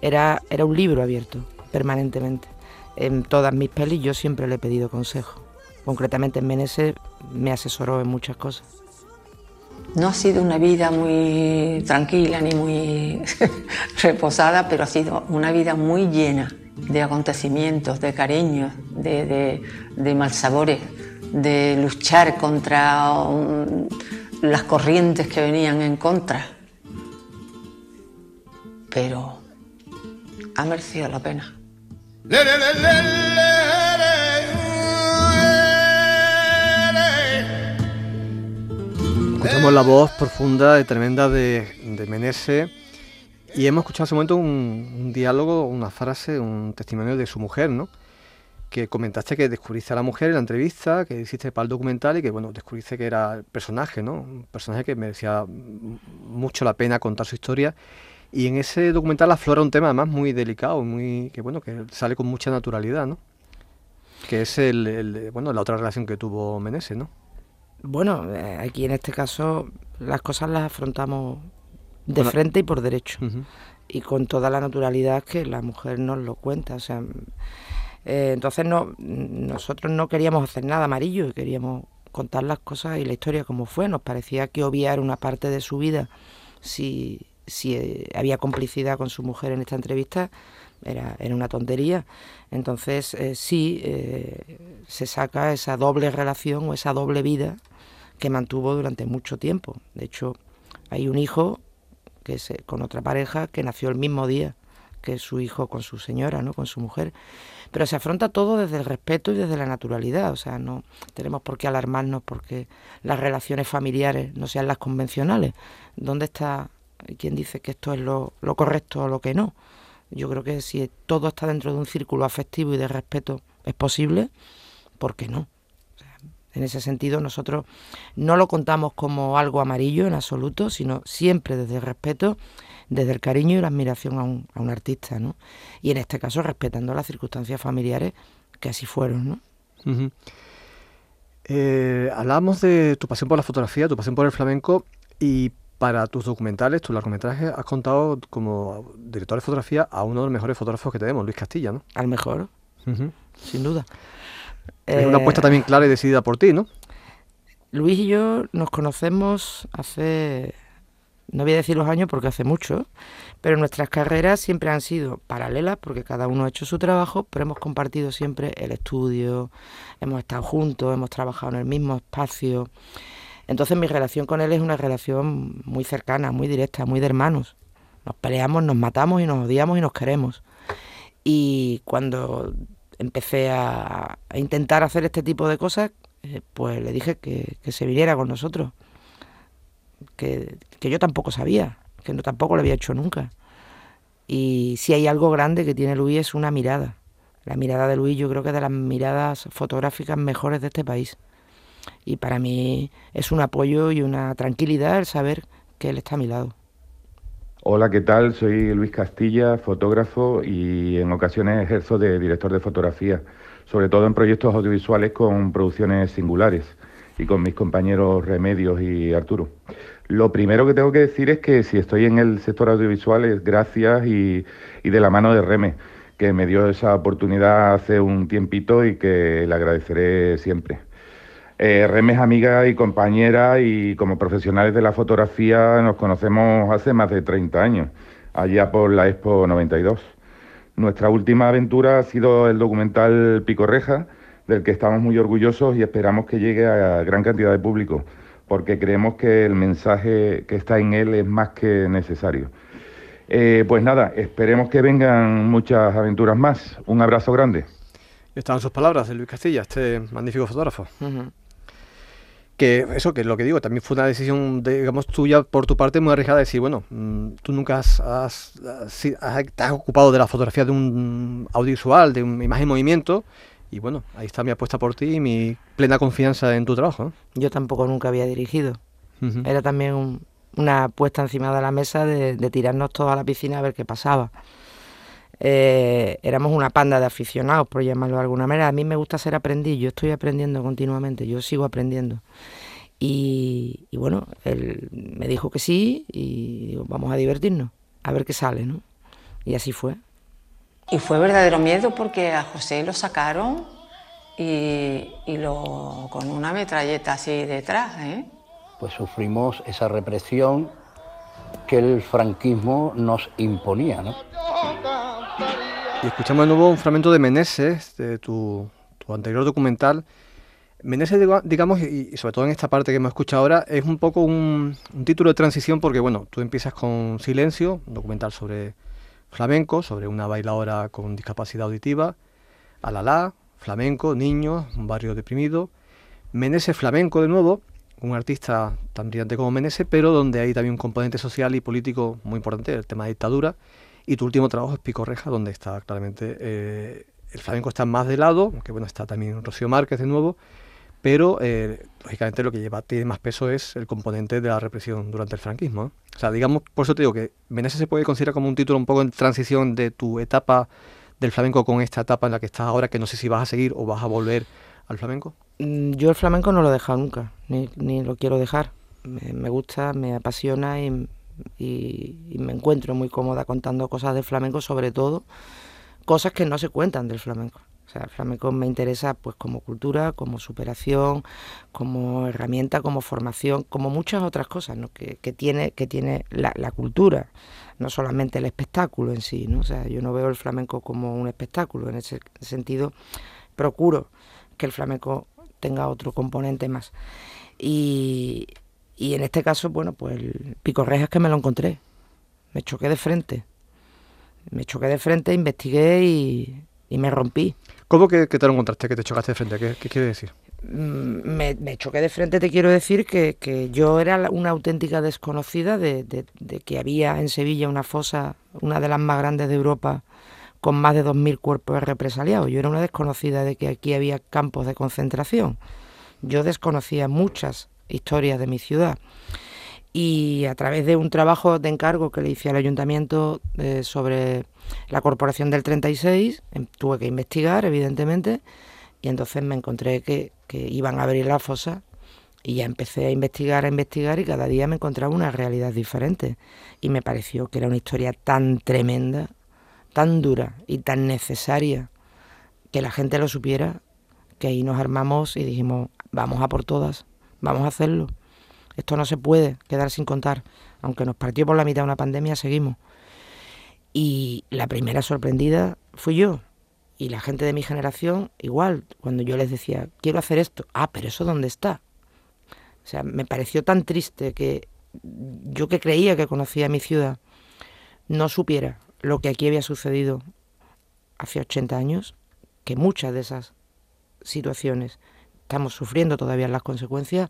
Era, era un libro abierto, permanentemente. En todas mis pelis yo siempre le he pedido consejo. Concretamente en Meneses me asesoró en muchas cosas. No ha sido una vida muy tranquila ni muy reposada, pero ha sido una vida muy llena de acontecimientos, de cariños, de, de, de malsabores, de luchar contra um, las corrientes que venían en contra. Pero ha merecido la pena. Escuchamos la voz profunda y tremenda de, de Menese y hemos escuchado hace un momento un, diálogo, una frase, un testimonio de su mujer, ¿no? Que comentaste que descubriste a la mujer en la entrevista, que hiciste para el documental y que, bueno, descubriste que era el personaje, ¿no? Un personaje que merecía mucho la pena contar su historia. Y en ese documental aflora un tema además muy delicado, muy que, bueno, que sale con mucha naturalidad, ¿no? Que es el, bueno, la otra relación que tuvo Menese, ¿no? Bueno, eh, aquí en este caso las cosas las afrontamos de frente y por derecho. Y con toda la naturalidad que la mujer nos lo cuenta. O sea, eh, entonces no, nosotros no queríamos hacer nada amarillo, queríamos contar las cosas y la historia como fue. Nos parecía que obviar una parte de su vida si, si eh, había complicidad con su mujer en esta entrevista era, era una tontería. Entonces eh, sí eh, se saca esa doble relación o esa doble vida que mantuvo durante mucho tiempo. De hecho, hay un hijo que es con otra pareja que nació el mismo día que su hijo con su señora, ¿no? con su mujer. Pero se afronta todo desde el respeto y desde la naturalidad, o sea, no tenemos por qué alarmarnos porque las relaciones familiares no sean las convencionales. ¿Dónde está quien dice que esto es lo, lo correcto o lo que no? Yo creo que si todo está dentro de un círculo afectivo y de respeto es posible, ¿por qué no? En ese sentido, nosotros no lo contamos como algo amarillo en absoluto, sino siempre desde el respeto, desde el cariño y la admiración a un, a un artista, ¿no? Y en este caso respetando las circunstancias familiares que así fueron, ¿no? Ujú. Eh, hablamos de tu pasión por la fotografía, tu pasión por el flamenco y para tus documentales, tus largometrajes, has contado como director de fotografía a uno de los mejores fotógrafos que tenemos, Luis Castilla, ¿no? Al mejor, sin duda. Es una Eh, apuesta también clara y decidida por ti, ¿no? Luis y yo nos conocemos hace, no voy a decir los años porque hace mucho, pero nuestras carreras siempre han sido paralelas porque cada uno ha hecho su trabajo, pero hemos compartido siempre el estudio, hemos estado juntos, hemos trabajado en el mismo espacio. Entonces mi relación con él es una relación muy cercana, muy directa, muy de hermanos. Nos peleamos, nos matamos y nos odiamos y nos queremos. Y cuando empecé a, intentar hacer este tipo de cosas, eh, pues le dije que, que se viniera con nosotros. Que, que yo tampoco sabía, que no tampoco lo había hecho nunca. Y si hay algo grande que tiene Luis es una mirada. La mirada de Luis yo creo que es de las miradas fotográficas mejores de este país. Y para mí es un apoyo y una tranquilidad el saber que él está a mi lado. Hola, ¿qué tal? Soy Luis Castilla, fotógrafo y en ocasiones ejerzo de director de fotografía, sobre todo en proyectos audiovisuales con producciones singulares y con mis compañeros Remedios y Arturo. Lo primero que tengo que decir es que si estoy en el sector audiovisual es gracias y, de la mano de Reme, que me dio esa oportunidad hace un tiempito y que le agradeceré siempre. Eh, Reme es amiga y compañera y como profesionales de la fotografía nos conocemos hace más de 30 años, allá por la Expo 92. Nuestra última aventura ha sido el documental Picorreja, del que estamos muy orgullosos y esperamos que llegue a gran cantidad de público, porque creemos que el mensaje que está en él es más que necesario. Eh, pues nada, esperemos que vengan muchas aventuras más. Un abrazo grande. Estaban sus palabras de Luis Castilla, este magnífico fotógrafo. Que eso, que es lo que digo, también fue una decisión, de, digamos, tuya por tu parte muy arriesgada de decir, bueno, mm, tú nunca has, has- has- si- has- te has ocupado de la fotografía de un audiovisual, de una imagen en movimiento, y bueno, ahí está mi apuesta por ti y mi plena confianza en tu trabajo. Yo tampoco nunca había dirigido. Era también un- una puesta encima de la mesa de, de tirarnos todos a la piscina a ver qué pasaba. Eh, éramos una panda de aficionados, por llamarlo de alguna manera. A mí me gusta ser aprendiz, yo estoy aprendiendo continuamente, yo sigo aprendiendo. Y, y bueno, él me dijo que sí y digo, vamos a divertirnos, a ver qué sale, ¿no? Y así fue. Y fue verdadero miedo porque a José lo sacaron y, y lo con una metralleta así detrás, ¿eh? pues sufrimos esa represión que el franquismo nos imponía, ¿no? Y escuchamos de nuevo un fragmento de Meneses, de tu, tu anterior documental. Meneses, diga- digamos, y sobre todo en esta parte que hemos escuchado ahora, es un poco un, un título de transición porque, bueno, tú empiezas con Silencio, un documental sobre flamenco, sobre una bailadora con discapacidad auditiva, Alalá, flamenco, niños, un barrio deprimido. Meneses flamenco de nuevo, un artista tan brillante como Meneses, pero donde hay también un componente social y político muy importante, el tema de dictadura. Y tu último trabajo es Picorreja, donde está claramente eh, el flamenco está más de lado, que bueno, está también Rocío Márquez de nuevo, pero eh, lógicamente lo que lleva tiene más peso es el componente de la represión durante el franquismo. O sea, digamos, por eso te digo que Meneses se puede considerar como un título un poco en transición de tu etapa del flamenco con esta etapa en la que estás ahora, que no sé si vas a seguir o vas a volver al flamenco. Mm, Yo el flamenco no lo he dejado nunca, ni, ni lo quiero dejar. Me, gusta, me apasiona y, y- me encuentro muy cómoda contando cosas del flamenco, sobre todo cosas que no se cuentan del flamenco. O sea, el flamenco me interesa pues como cultura, como superación, como herramienta, como formación, como muchas otras cosas que, que tiene, que tiene la, la cultura, no solamente el espectáculo en sí. ¿no? O sea, yo no veo el flamenco como un espectáculo, en ese sentido procuro que el flamenco tenga otro componente más. Y, y en este caso, bueno, pues el pico rejas que me lo encontré. Me choqué de frente. Me choqué de frente, investigué y, y me rompí. ¿Cómo que, que te lo encontraste, que te chocaste de frente? ¿Qué, qué quiere decir? Mm, Me, me choqué de frente, te quiero decir que, que yo era una auténtica desconocida de, de- de que había en Sevilla una fosa, una de las más grandes de Europa, con más de 2.000 cuerpos represaliados. Yo era una desconocida de que aquí había campos de concentración. Yo desconocía muchas historias de mi ciudad. Y a través de un trabajo de encargo que le hice al ayuntamiento eh, sobre la corporación del 36, em, tuve que investigar, evidentemente, y entonces me encontré que, que iban a abrir la fosa y ya empecé a investigar, a investigar y cada día me encontraba una realidad diferente. Y me pareció que era una historia tan tremenda, tan dura y tan necesaria que la gente lo supiera, que ahí nos armamos y dijimos, vamos a por todas, vamos a hacerlo. Esto no se puede quedar sin contar. Aunque nos partió por la mitad una pandemia, seguimos. Y la primera sorprendida fui yo. Y la gente de mi generación, igual, cuando yo les decía, quiero hacer esto, ah, pero eso dónde está. O sea, me pareció tan triste que yo que creía que conocía mi ciudad, no supiera lo que aquí había sucedido hace 80 años, que muchas de esas situaciones estamos sufriendo todavía las consecuencias,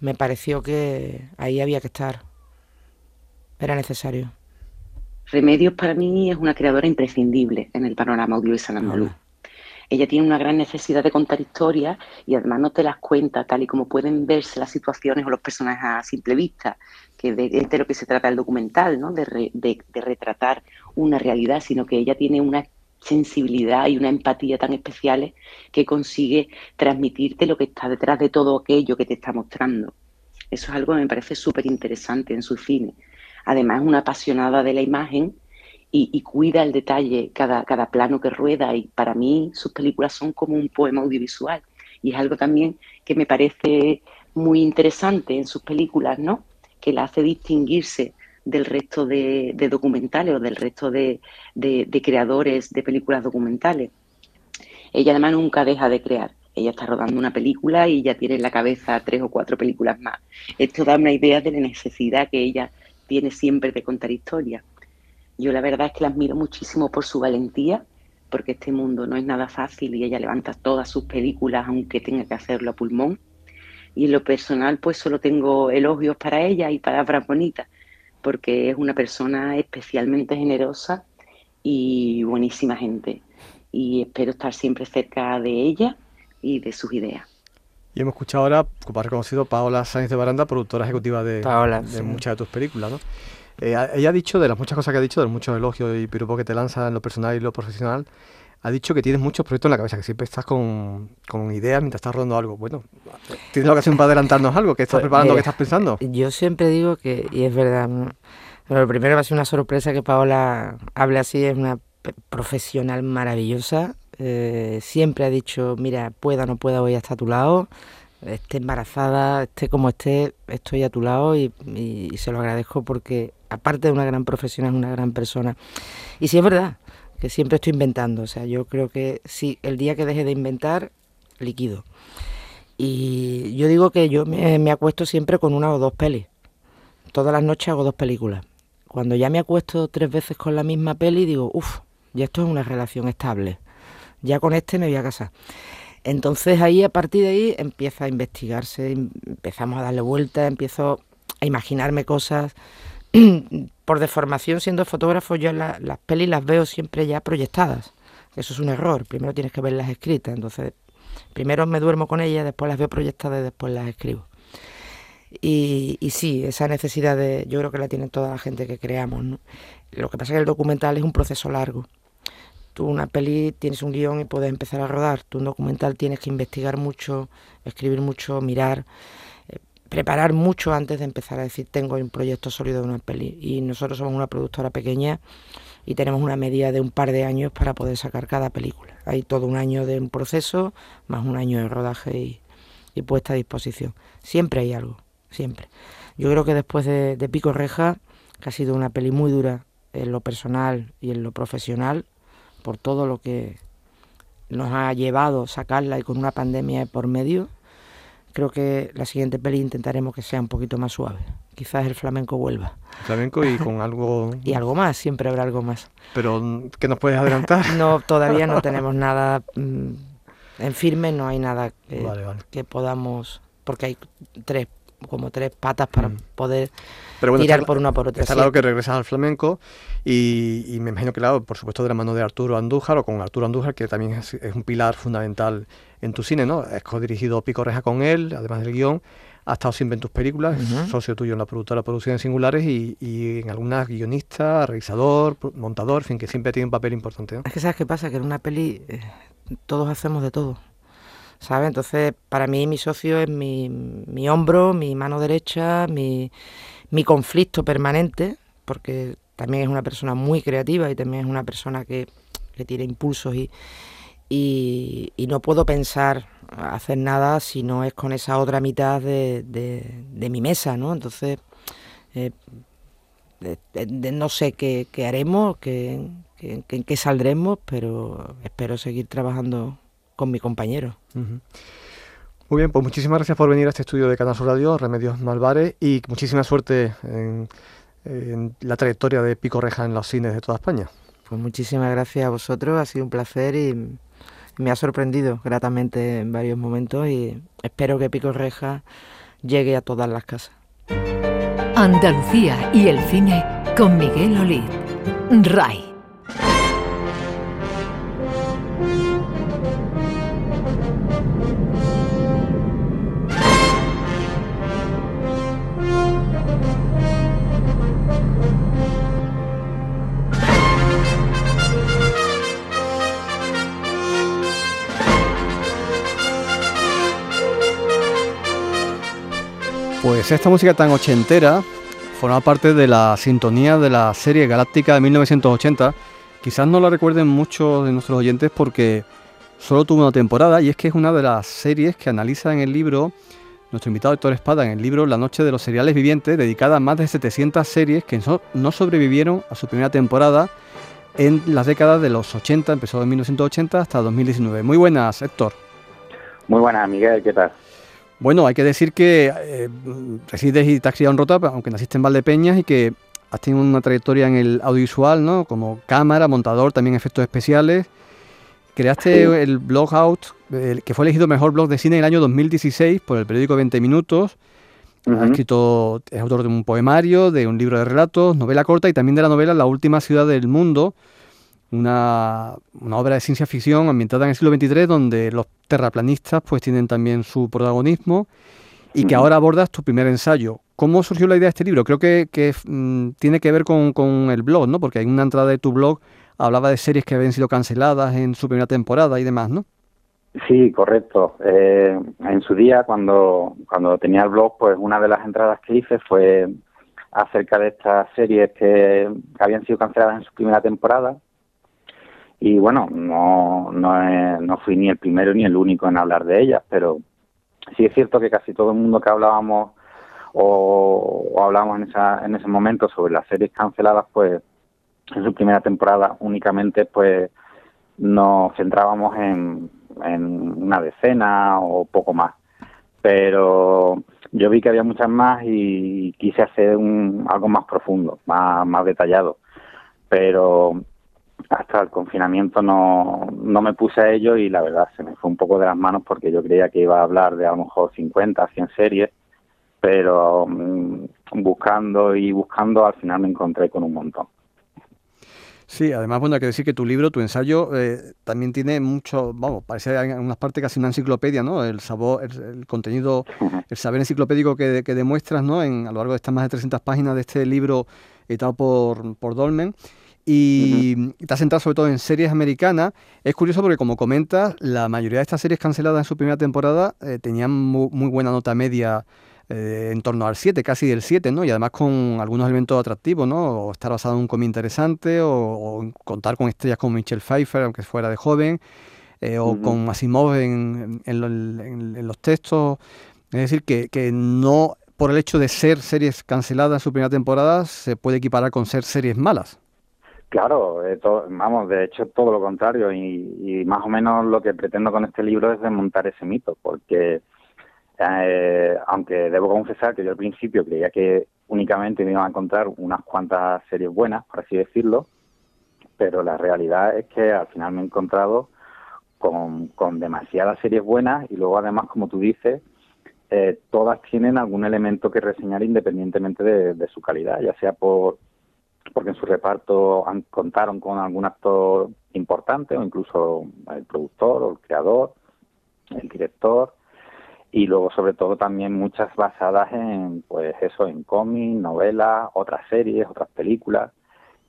me pareció que ahí había que estar. Era necesario. Remedios para mí es una creadora imprescindible en el panorama audiovisual andaluz. Ella tiene una gran necesidad de contar historias y además no te las cuenta tal y como pueden verse las situaciones o los personajes a simple vista, que de, de lo que se trata el documental, ¿no? de, de- retratar una realidad, sino que ella tiene una sensibilidad y una empatía tan especiales que consigue transmitirte lo que está detrás de todo aquello que te está mostrando. Eso es algo que me parece súper interesante en su cine. Además, una apasionada de la imagen y, cuida el detalle, cada, cada plano que rueda. Y para mí, sus películas son como un poema audiovisual. Y es algo también que me parece muy interesante en sus películas, ¿no? Que la hace distinguirse del resto de, documentales o del resto de- de creadores de películas documentales. Ella además nunca deja de crear. Ella está rodando una película y ya tiene en la cabeza tres o cuatro películas más. Esto da una idea de la necesidad que ella tiene siempre de contar historias. Yo la verdad es que la admiro muchísimo por su valentía, porque este mundo no es nada fácil y ella levanta todas sus películas aunque tenga que hacerlo a pulmón. Y en lo personal pues solo tengo elogios para ella y palabras bonitas, porque es una persona especialmente generosa y buenísima gente. Y espero estar siempre cerca de ella y de sus ideas. Y hemos escuchado ahora, como has reconocido, Paola Sáenz de Baranda, productora ejecutiva de, Paola, de sí. muchas de tus películas, ¿no? Eh, ella ha dicho, de las muchas cosas que ha dicho, de los muchos elogios y piropos que te lanza en lo personal y lo profesional, ha dicho que tienes muchos proyectos en la cabeza, que siempre estás con, con ideas mientras estás rodando algo. Bueno, ¿tienes la ocasión para adelantarnos algo? ¿Qué estás Pues, preparando? ¿Qué mira, estás pensando? Yo siempre digo que, y es verdad, lo primero va a ser una sorpresa que Paola hable así, es una profesional maravillosa. eh, siempre ha dicho, mira, pueda o no pueda, voy hasta a tu lado. Esté embarazada, esté como esté, estoy a tu lado y, y- y se lo agradezco porque aparte de una gran profesional, es una gran persona. Y sí es verdad que siempre estoy inventando, o sea, yo creo que sí, el día que deje de inventar, liquido. Y yo digo que yo me, me acuesto siempre con una o dos pelis. Todas las noches hago dos películas. Cuando ya me acuesto tres veces con la misma peli, digo, uff, ya esto es una relación estable. Ya con este me voy a casar. Entonces ahí, a partir de ahí, empieza a investigarse, em- empezamos a darle vueltas, empiezo a imaginarme cosas. Por deformación, siendo fotógrafo, yo la- las pelis las veo siempre ya proyectadas. Eso es un error. Primero tienes que verlas escritas. Entonces, primero me duermo con ellas, después las veo proyectadas y después las escribo. Y, sí, esa necesidad de, yo creo que la tiene toda la gente que creamos. ¿no? Lo que pasa es que el documental es un proceso largo. Tú una peli tienes un guion y puedes empezar a rodar. Tú un documental tienes que investigar mucho, escribir mucho, mirar, preparar mucho antes de empezar a decir tengo un proyecto sólido de una peli. Y nosotros somos una productora pequeña y tenemos una medida de un par de años para poder sacar cada película. Hay todo un año de un proceso, más un año de rodaje y, y puesta a disposición. Siempre hay algo, siempre. Yo creo que después de, de Pico Reja, que ha sido una peli muy dura en lo personal y en lo profesional, por todo lo que nos ha llevado sacarla y con una pandemia de por medio, creo que la siguiente peli intentaremos que sea un poquito más suave. Quizás el flamenco vuelva. Flamenco y con algo... y algo más, siempre habrá algo más. Pero, ¿qué nos puedes adelantar? no, todavía no tenemos nada mm, en firme, no hay nada que, que podamos... Porque hay tres como tres patas para mm. poder tirar por una por otra. Está claro que regresas al flamenco y, me imagino que, claro, por supuesto, de la mano de Arturo Andújar o con Arturo Andújar, que también es, un pilar fundamental en tu cine, ¿no? Has co-dirigido Pico Reja con él, además del guion. Ha estado siempre en tus películas, socio tuyo en la productora Producciones Singulares y, en algunas guionista, realizador, montador, en fin, que siempre tiene un papel importante. Es que sabes qué pasa, que en una peli eh, todos hacemos de todo. ¿Sabes? Entonces, para mí mi socio es mi, mi hombro, mi mano derecha, mi, mi conflicto permanente, porque también es una persona muy creativa y también es una persona que, le tiene impulsos y, y, no puedo pensar hacer nada si no es con esa otra mitad de, de, mi mesa, ¿no? Entonces, eh, no sé qué, qué haremos, qué, qué, qué, saldremos, pero espero seguir trabajando con mi compañero. Muy bien, pues muchísimas gracias por venir a este estudio de Canal Sur Radio, Remedios Malvares, y muchísima suerte en, la trayectoria de Pico Reja en los cines de toda España. Pues muchísimas gracias a vosotros, ha sido un placer y me ha sorprendido gratamente en varios momentos y espero que Pico Reja llegue a todas las casas. Andalucía y el cine con Miguel Olid. RAI. Pues esta música tan ochentera forma parte de la sintonía de la serie Galáctica de 1980. Quizás no la recuerden muchos de nuestros oyentes porque solo tuvo una temporada y es que es una de las series que analiza en el libro nuestro invitado Héctor Espada en el libro La noche de los seriales vivientes, dedicada a más de 700 series que no sobrevivieron a su primera temporada en las décadas de los 80, empezó en 1980 hasta 2019. Muy buenas, Héctor. Muy buenas, Miguel, ¿qué tal? Bueno, hay que decir que eh, resides y te has criado en Rota, aunque naciste en Valdepeñas y que has tenido una trayectoria en el audiovisual, ¿no? Como cámara, montador, también efectos especiales. Creaste el blog Out, que fue elegido mejor blog de cine en el año 2016 por el periódico 20 Minutos. Ha escrito, es autor de un poemario, de un libro de relatos, novela corta y también de la novela La última ciudad del mundo, una, obra de ciencia ficción ambientada en el siglo XXIII donde los terraplanistas pues tienen también su protagonismo y que ahora abordas tu primer ensayo. ¿Cómo surgió la idea de este libro? Creo que, mm, tiene que ver con, el blog, ¿no? Porque hay una entrada de tu blog hablaba de series que habían sido canceladas en su primera temporada y demás, ¿no? Sí, correcto. Eh, en su día, cuando, cuando tenía el blog, pues una de las entradas que hice fue acerca de estas series que habían sido canceladas en su primera temporada y bueno, no, no, no fui ni el primero ni el único en hablar de ellas, pero sí es cierto que casi todo el mundo que hablábamos o, hablábamos en, esa, en ese momento sobre las series canceladas, pues en su primera temporada únicamente pues nos centrábamos en, en una decena o poco más. Pero yo vi que había muchas más y quise hacer un, algo más profundo, más, más detallado. Pero hasta el confinamiento no, no me puse a ello y la verdad se me fue un poco de las manos porque yo creía que iba a hablar de a lo mejor 50, 100 series, pero mm, buscando y buscando al final me encontré con un montón. Sí, además, bueno, hay que decir que tu libro, tu ensayo, eh, también tiene mucho, vamos, parece en unas partes casi una enciclopedia, ¿no? El sabor, el, contenido, el saber enciclopédico que, que, demuestras, ¿no? En, a lo largo de estas más de 300 páginas de este libro editado por, por Dolmen y te has centrado sobre todo en series americanas. Es curioso porque, como comentas, la mayoría de estas series canceladas en su primera temporada eh, tenían muy, buena nota media eh, en torno al 7, casi del 7, ¿no? Y además con algunos elementos atractivos, ¿no? O estar basado en un cómic interesante, o, contar con estrellas como Michelle Pfeiffer, aunque fuera de joven, eh, o con Asimov en, en, los textos. Es decir, que, que no por el hecho de ser series canceladas en su primera temporada se puede equiparar con ser series malas. Claro, eh, vamos, de hecho todo lo contrario y, más o menos lo que pretendo con este libro es desmontar ese mito, porque Eh, aunque debo confesar que yo al principio creía que únicamente me iban a encontrar unas cuantas series buenas, por así decirlo, pero la realidad es que al final me he encontrado con, con demasiadas series buenas y luego además, como tú dices, eh, todas tienen algún elemento que reseñar independientemente de, de su calidad, ya sea por porque en su reparto han, contaron con algún actor importante o incluso el productor o el creador, el director y luego sobre todo también muchas basadas en pues eso en cómics, novelas, otras series, otras películas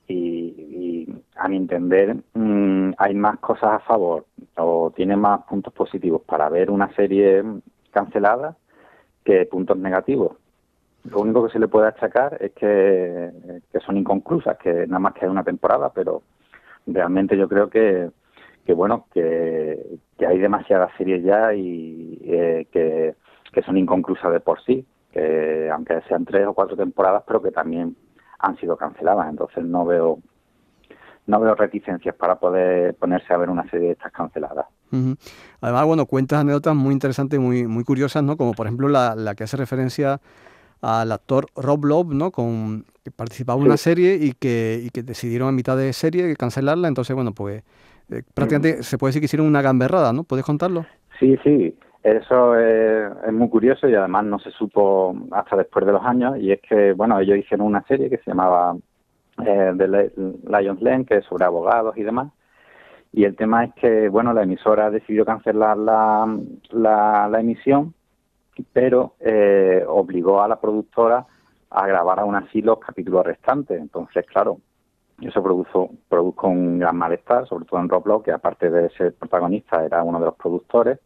y, y a mi entender mm, hay más cosas a favor o tiene más puntos positivos para ver una serie cancelada que puntos negativos lo único que se le puede achacar es que, que son inconclusas, que nada más que hay una temporada, pero realmente yo creo que, que bueno, que, hay demasiadas series ya y eh, que, que son inconclusas de por sí, que aunque sean tres o cuatro temporadas, pero que también han sido canceladas. Entonces no veo no veo reticencias para poder ponerse a ver una serie de estas canceladas. Además, bueno, cuentas anécdotas muy interesantes muy, muy curiosas, ¿no? Como por ejemplo la, la que hace referencia al actor Rob Lowe, ¿no? Con, que participaba en una serie y que, y que decidieron a mitad de serie cancelarla. Entonces, bueno, pues eh, prácticamente se puede decir que hicieron una gamberrada, ¿no? ¿Puedes contarlo? Sí, sí, eso es, es muy curioso y además no se supo hasta después de los años y es que, bueno, ellos hicieron una serie que se llamaba eh, The Li- Lion's Lane, que es sobre abogados y demás. Y el tema es que, bueno, la emisora decidió cancelar la, la, la emisión, pero eh, obligó a la productora a grabar aún así los capítulos restantes. Entonces, claro, eso produjo, produjo un gran malestar, sobre todo en Rob Lowe, que aparte de ser protagonista era uno de los productores,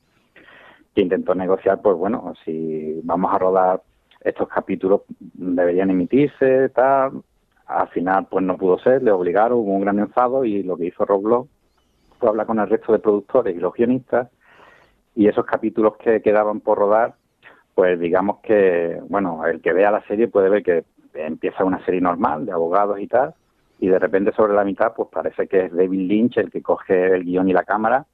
que intentó negociar, pues bueno, si vamos a rodar estos capítulos deberían emitirse, tal. Al final, pues no pudo ser, le obligaron, hubo un gran enfado y lo que hizo Rob Lowe fue hablar con el resto de productores y los guionistas y esos capítulos que quedaban por rodar, pues digamos que, bueno, el que vea la serie puede ver que empieza una serie normal de abogados y tal, y de repente sobre la mitad, pues parece que es David Lynch el que coge el guion y la cámara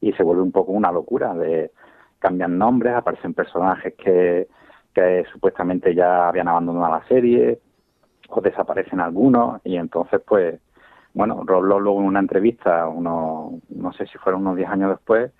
y se vuelve un poco una locura de cambian nombres, aparecen personajes que, que supuestamente ya habían abandonado la serie o desaparecen algunos y entonces pues bueno, Rob luego en una entrevista, uno, no sé si fueron unos 10 años después,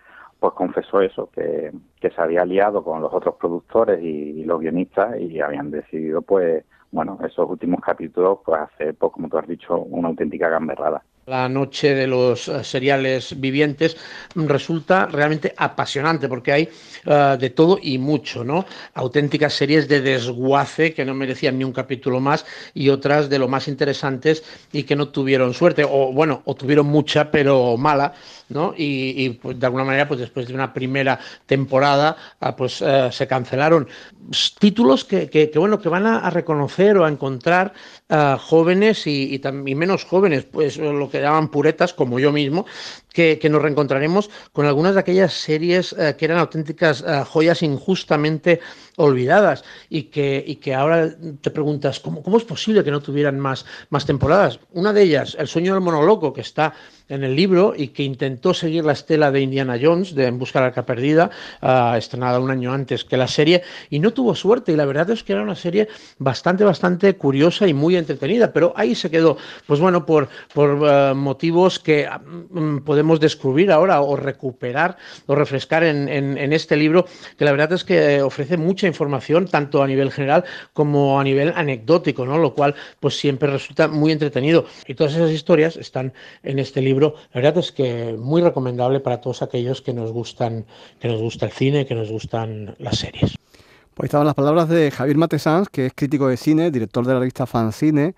pues confesó eso, que, que se había liado con los otros productores y, los guionistas y habían decidido, pues, bueno, esos últimos capítulos, pues hacer, pues, como tú has dicho, una auténtica gamberrada. La noche de los eh, seriales vivientes mm, resulta realmente apasionante porque hay eh, de todo y mucho, ¿no? Auténticas series de desguace que no merecían ni un capítulo más y otras de lo más interesantes y que no tuvieron suerte o bueno, o tuvieron mucha pero mala, ¿no? Y, pues, de alguna manera pues después de una primera temporada ah, pues eh, se cancelaron títulos que, bueno que van a, reconocer o a encontrar ah, jóvenes y, y y menos jóvenes, pues lo que llaman puretas, como yo mismo, que, que nos reencontraremos con algunas de aquellas series eh, que eran auténticas eh, joyas injustamente olvidadas y que, y que ahora te preguntas, ¿cómo, ¿cómo es posible que no tuvieran más, más temporadas? Una de ellas, El sueño del monoloco, que está en el libro y que intentó seguir la estela de Indiana Jones, de En busca de la arca perdida, ah, estrenada un año antes que la serie, y no tuvo suerte. Y la verdad es que era una serie bastante, bastante curiosa y muy entretenida, pero ahí se quedó. Pues bueno, por, por eh, motivos que ah, mm, podemos descubrir ahora o recuperar o refrescar en, este libro, que la verdad es que ofrece mucha información, tanto a nivel general como a nivel anecdótico, ¿no? Lo cual, pues siempre resulta muy entretenido. Y todas esas historias están en este libro. La verdad es que muy recomendable para todos aquellos que nos gustan, que nos gusta el cine, que nos gustan las series. Pues estaban las palabras de Javier Matesans, que es crítico de cine, director de la revista Fancine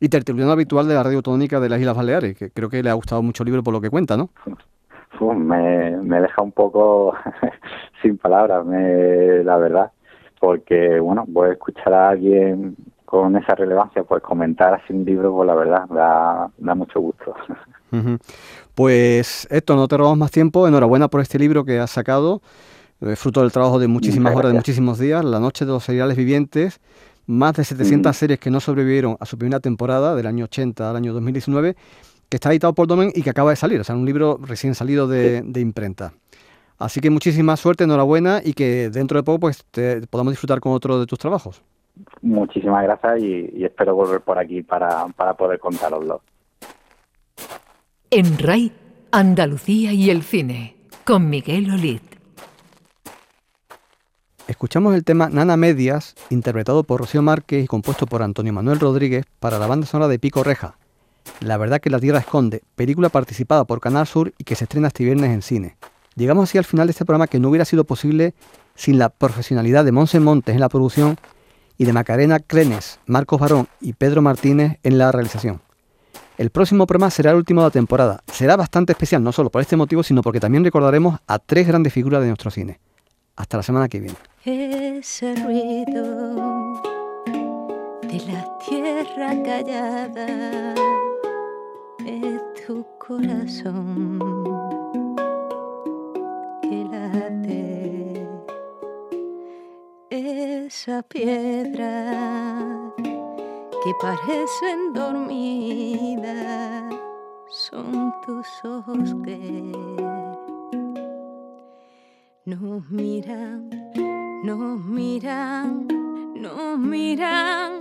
y tertuliano habitual de la radio autonómica de las Islas Baleares, que creo que le ha gustado mucho el libro por lo que cuenta, ¿no? Uf, me, me deja un poco sin palabras, me, la verdad, porque, bueno, pues escuchar a alguien con esa relevancia, pues comentar así un libro, pues la verdad, da, da mucho gusto. Pues esto, no te robamos más tiempo. Enhorabuena por este libro que has sacado, eh, fruto del trabajo de muchísimas horas, de muchísimos días, La Noche de los Seriales Vivientes, más de 700 Mm. series que no sobrevivieron a su primera temporada, del año 80 al año 2019, que está editado por Domen y que acaba de salir, o sea, un libro recién salido de, de imprenta. Así que muchísima suerte, enhorabuena y que dentro de poco pues te, podamos disfrutar con otro de tus trabajos. Muchísimas gracias y, y espero volver por aquí para, para poder contaroslo. En RAI, Andalucía y el cine, con Miguel Olid. Escuchamos el tema Nana Medias, interpretado por Rocío Márquez y compuesto por Antonio Manuel Rodríguez para la banda sonora de Pico Reja. La verdad que la Tierra esconde, película participada por Canal Sur y que se estrena este viernes en cine. Llegamos así al final de este programa que no hubiera sido posible sin la profesionalidad de Monse Montes en la producción y de Macarena Crenes, Marcos Barón y Pedro Martínez en la realización. El próximo programa será el último de la temporada. Será bastante especial, no solo por este motivo, sino porque también recordaremos a tres grandes figuras de nuestro cine. Hasta la semana que viene. Ese ruido de la tierra callada es tu corazón que late. Esa piedra que parecen dormidas son tus ojos que nos miran, nos miran, nos miran,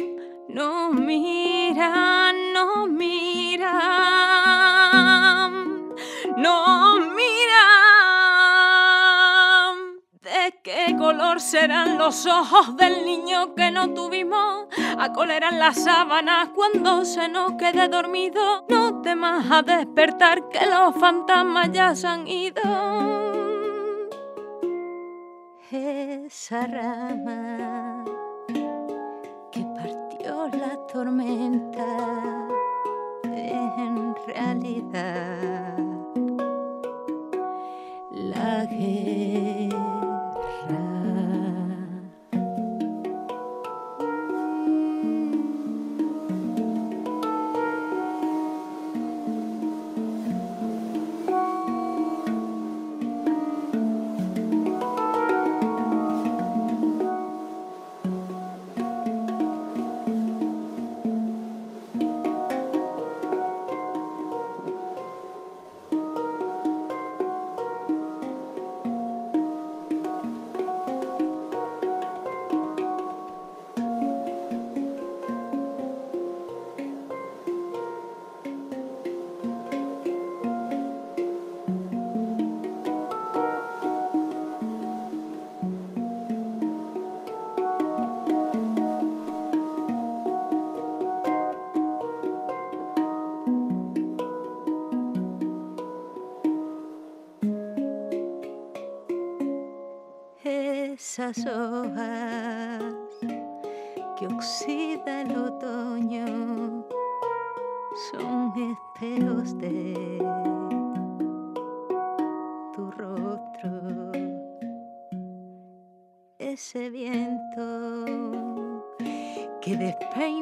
nos miran, nos miran, nos miran. ¿De qué color serán los ojos del niño que no tuvimos? A coleran las sábanas cuando se nos quede dormido. No temas a despertar que los fantasmas ya se han ido esa rama que partió la tormenta en realidad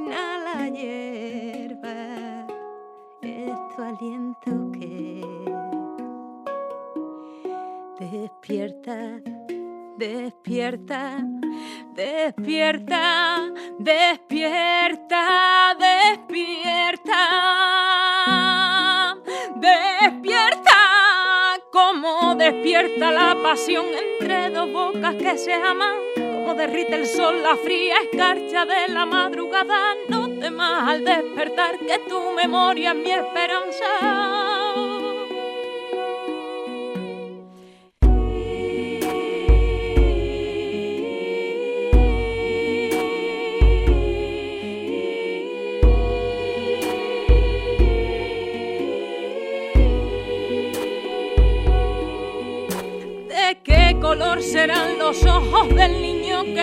despeina la hierba es tu aliento que despierta Despierta, despierta, despierta, despierta. Despierta como despierta la pasión entre dos bocas que se aman. Derrite el sol la fría escarcha de la madrugada. No temas al despertar que tu memoria es mi esperanza. color serán los ojos del niño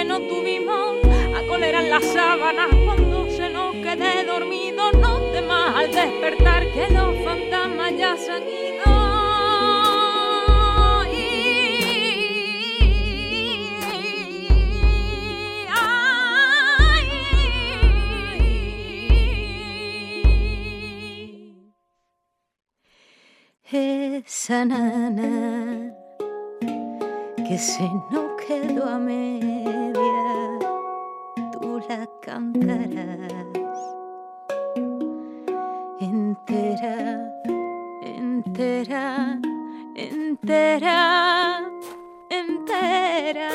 no tuvimos? A coleran las sábanas cuando se nos quede dormido. No temas al despertar que los fantasmas ya se han ido. Esa nana que se nos quedó a tú tan caras. Entera, entera, entera, entera.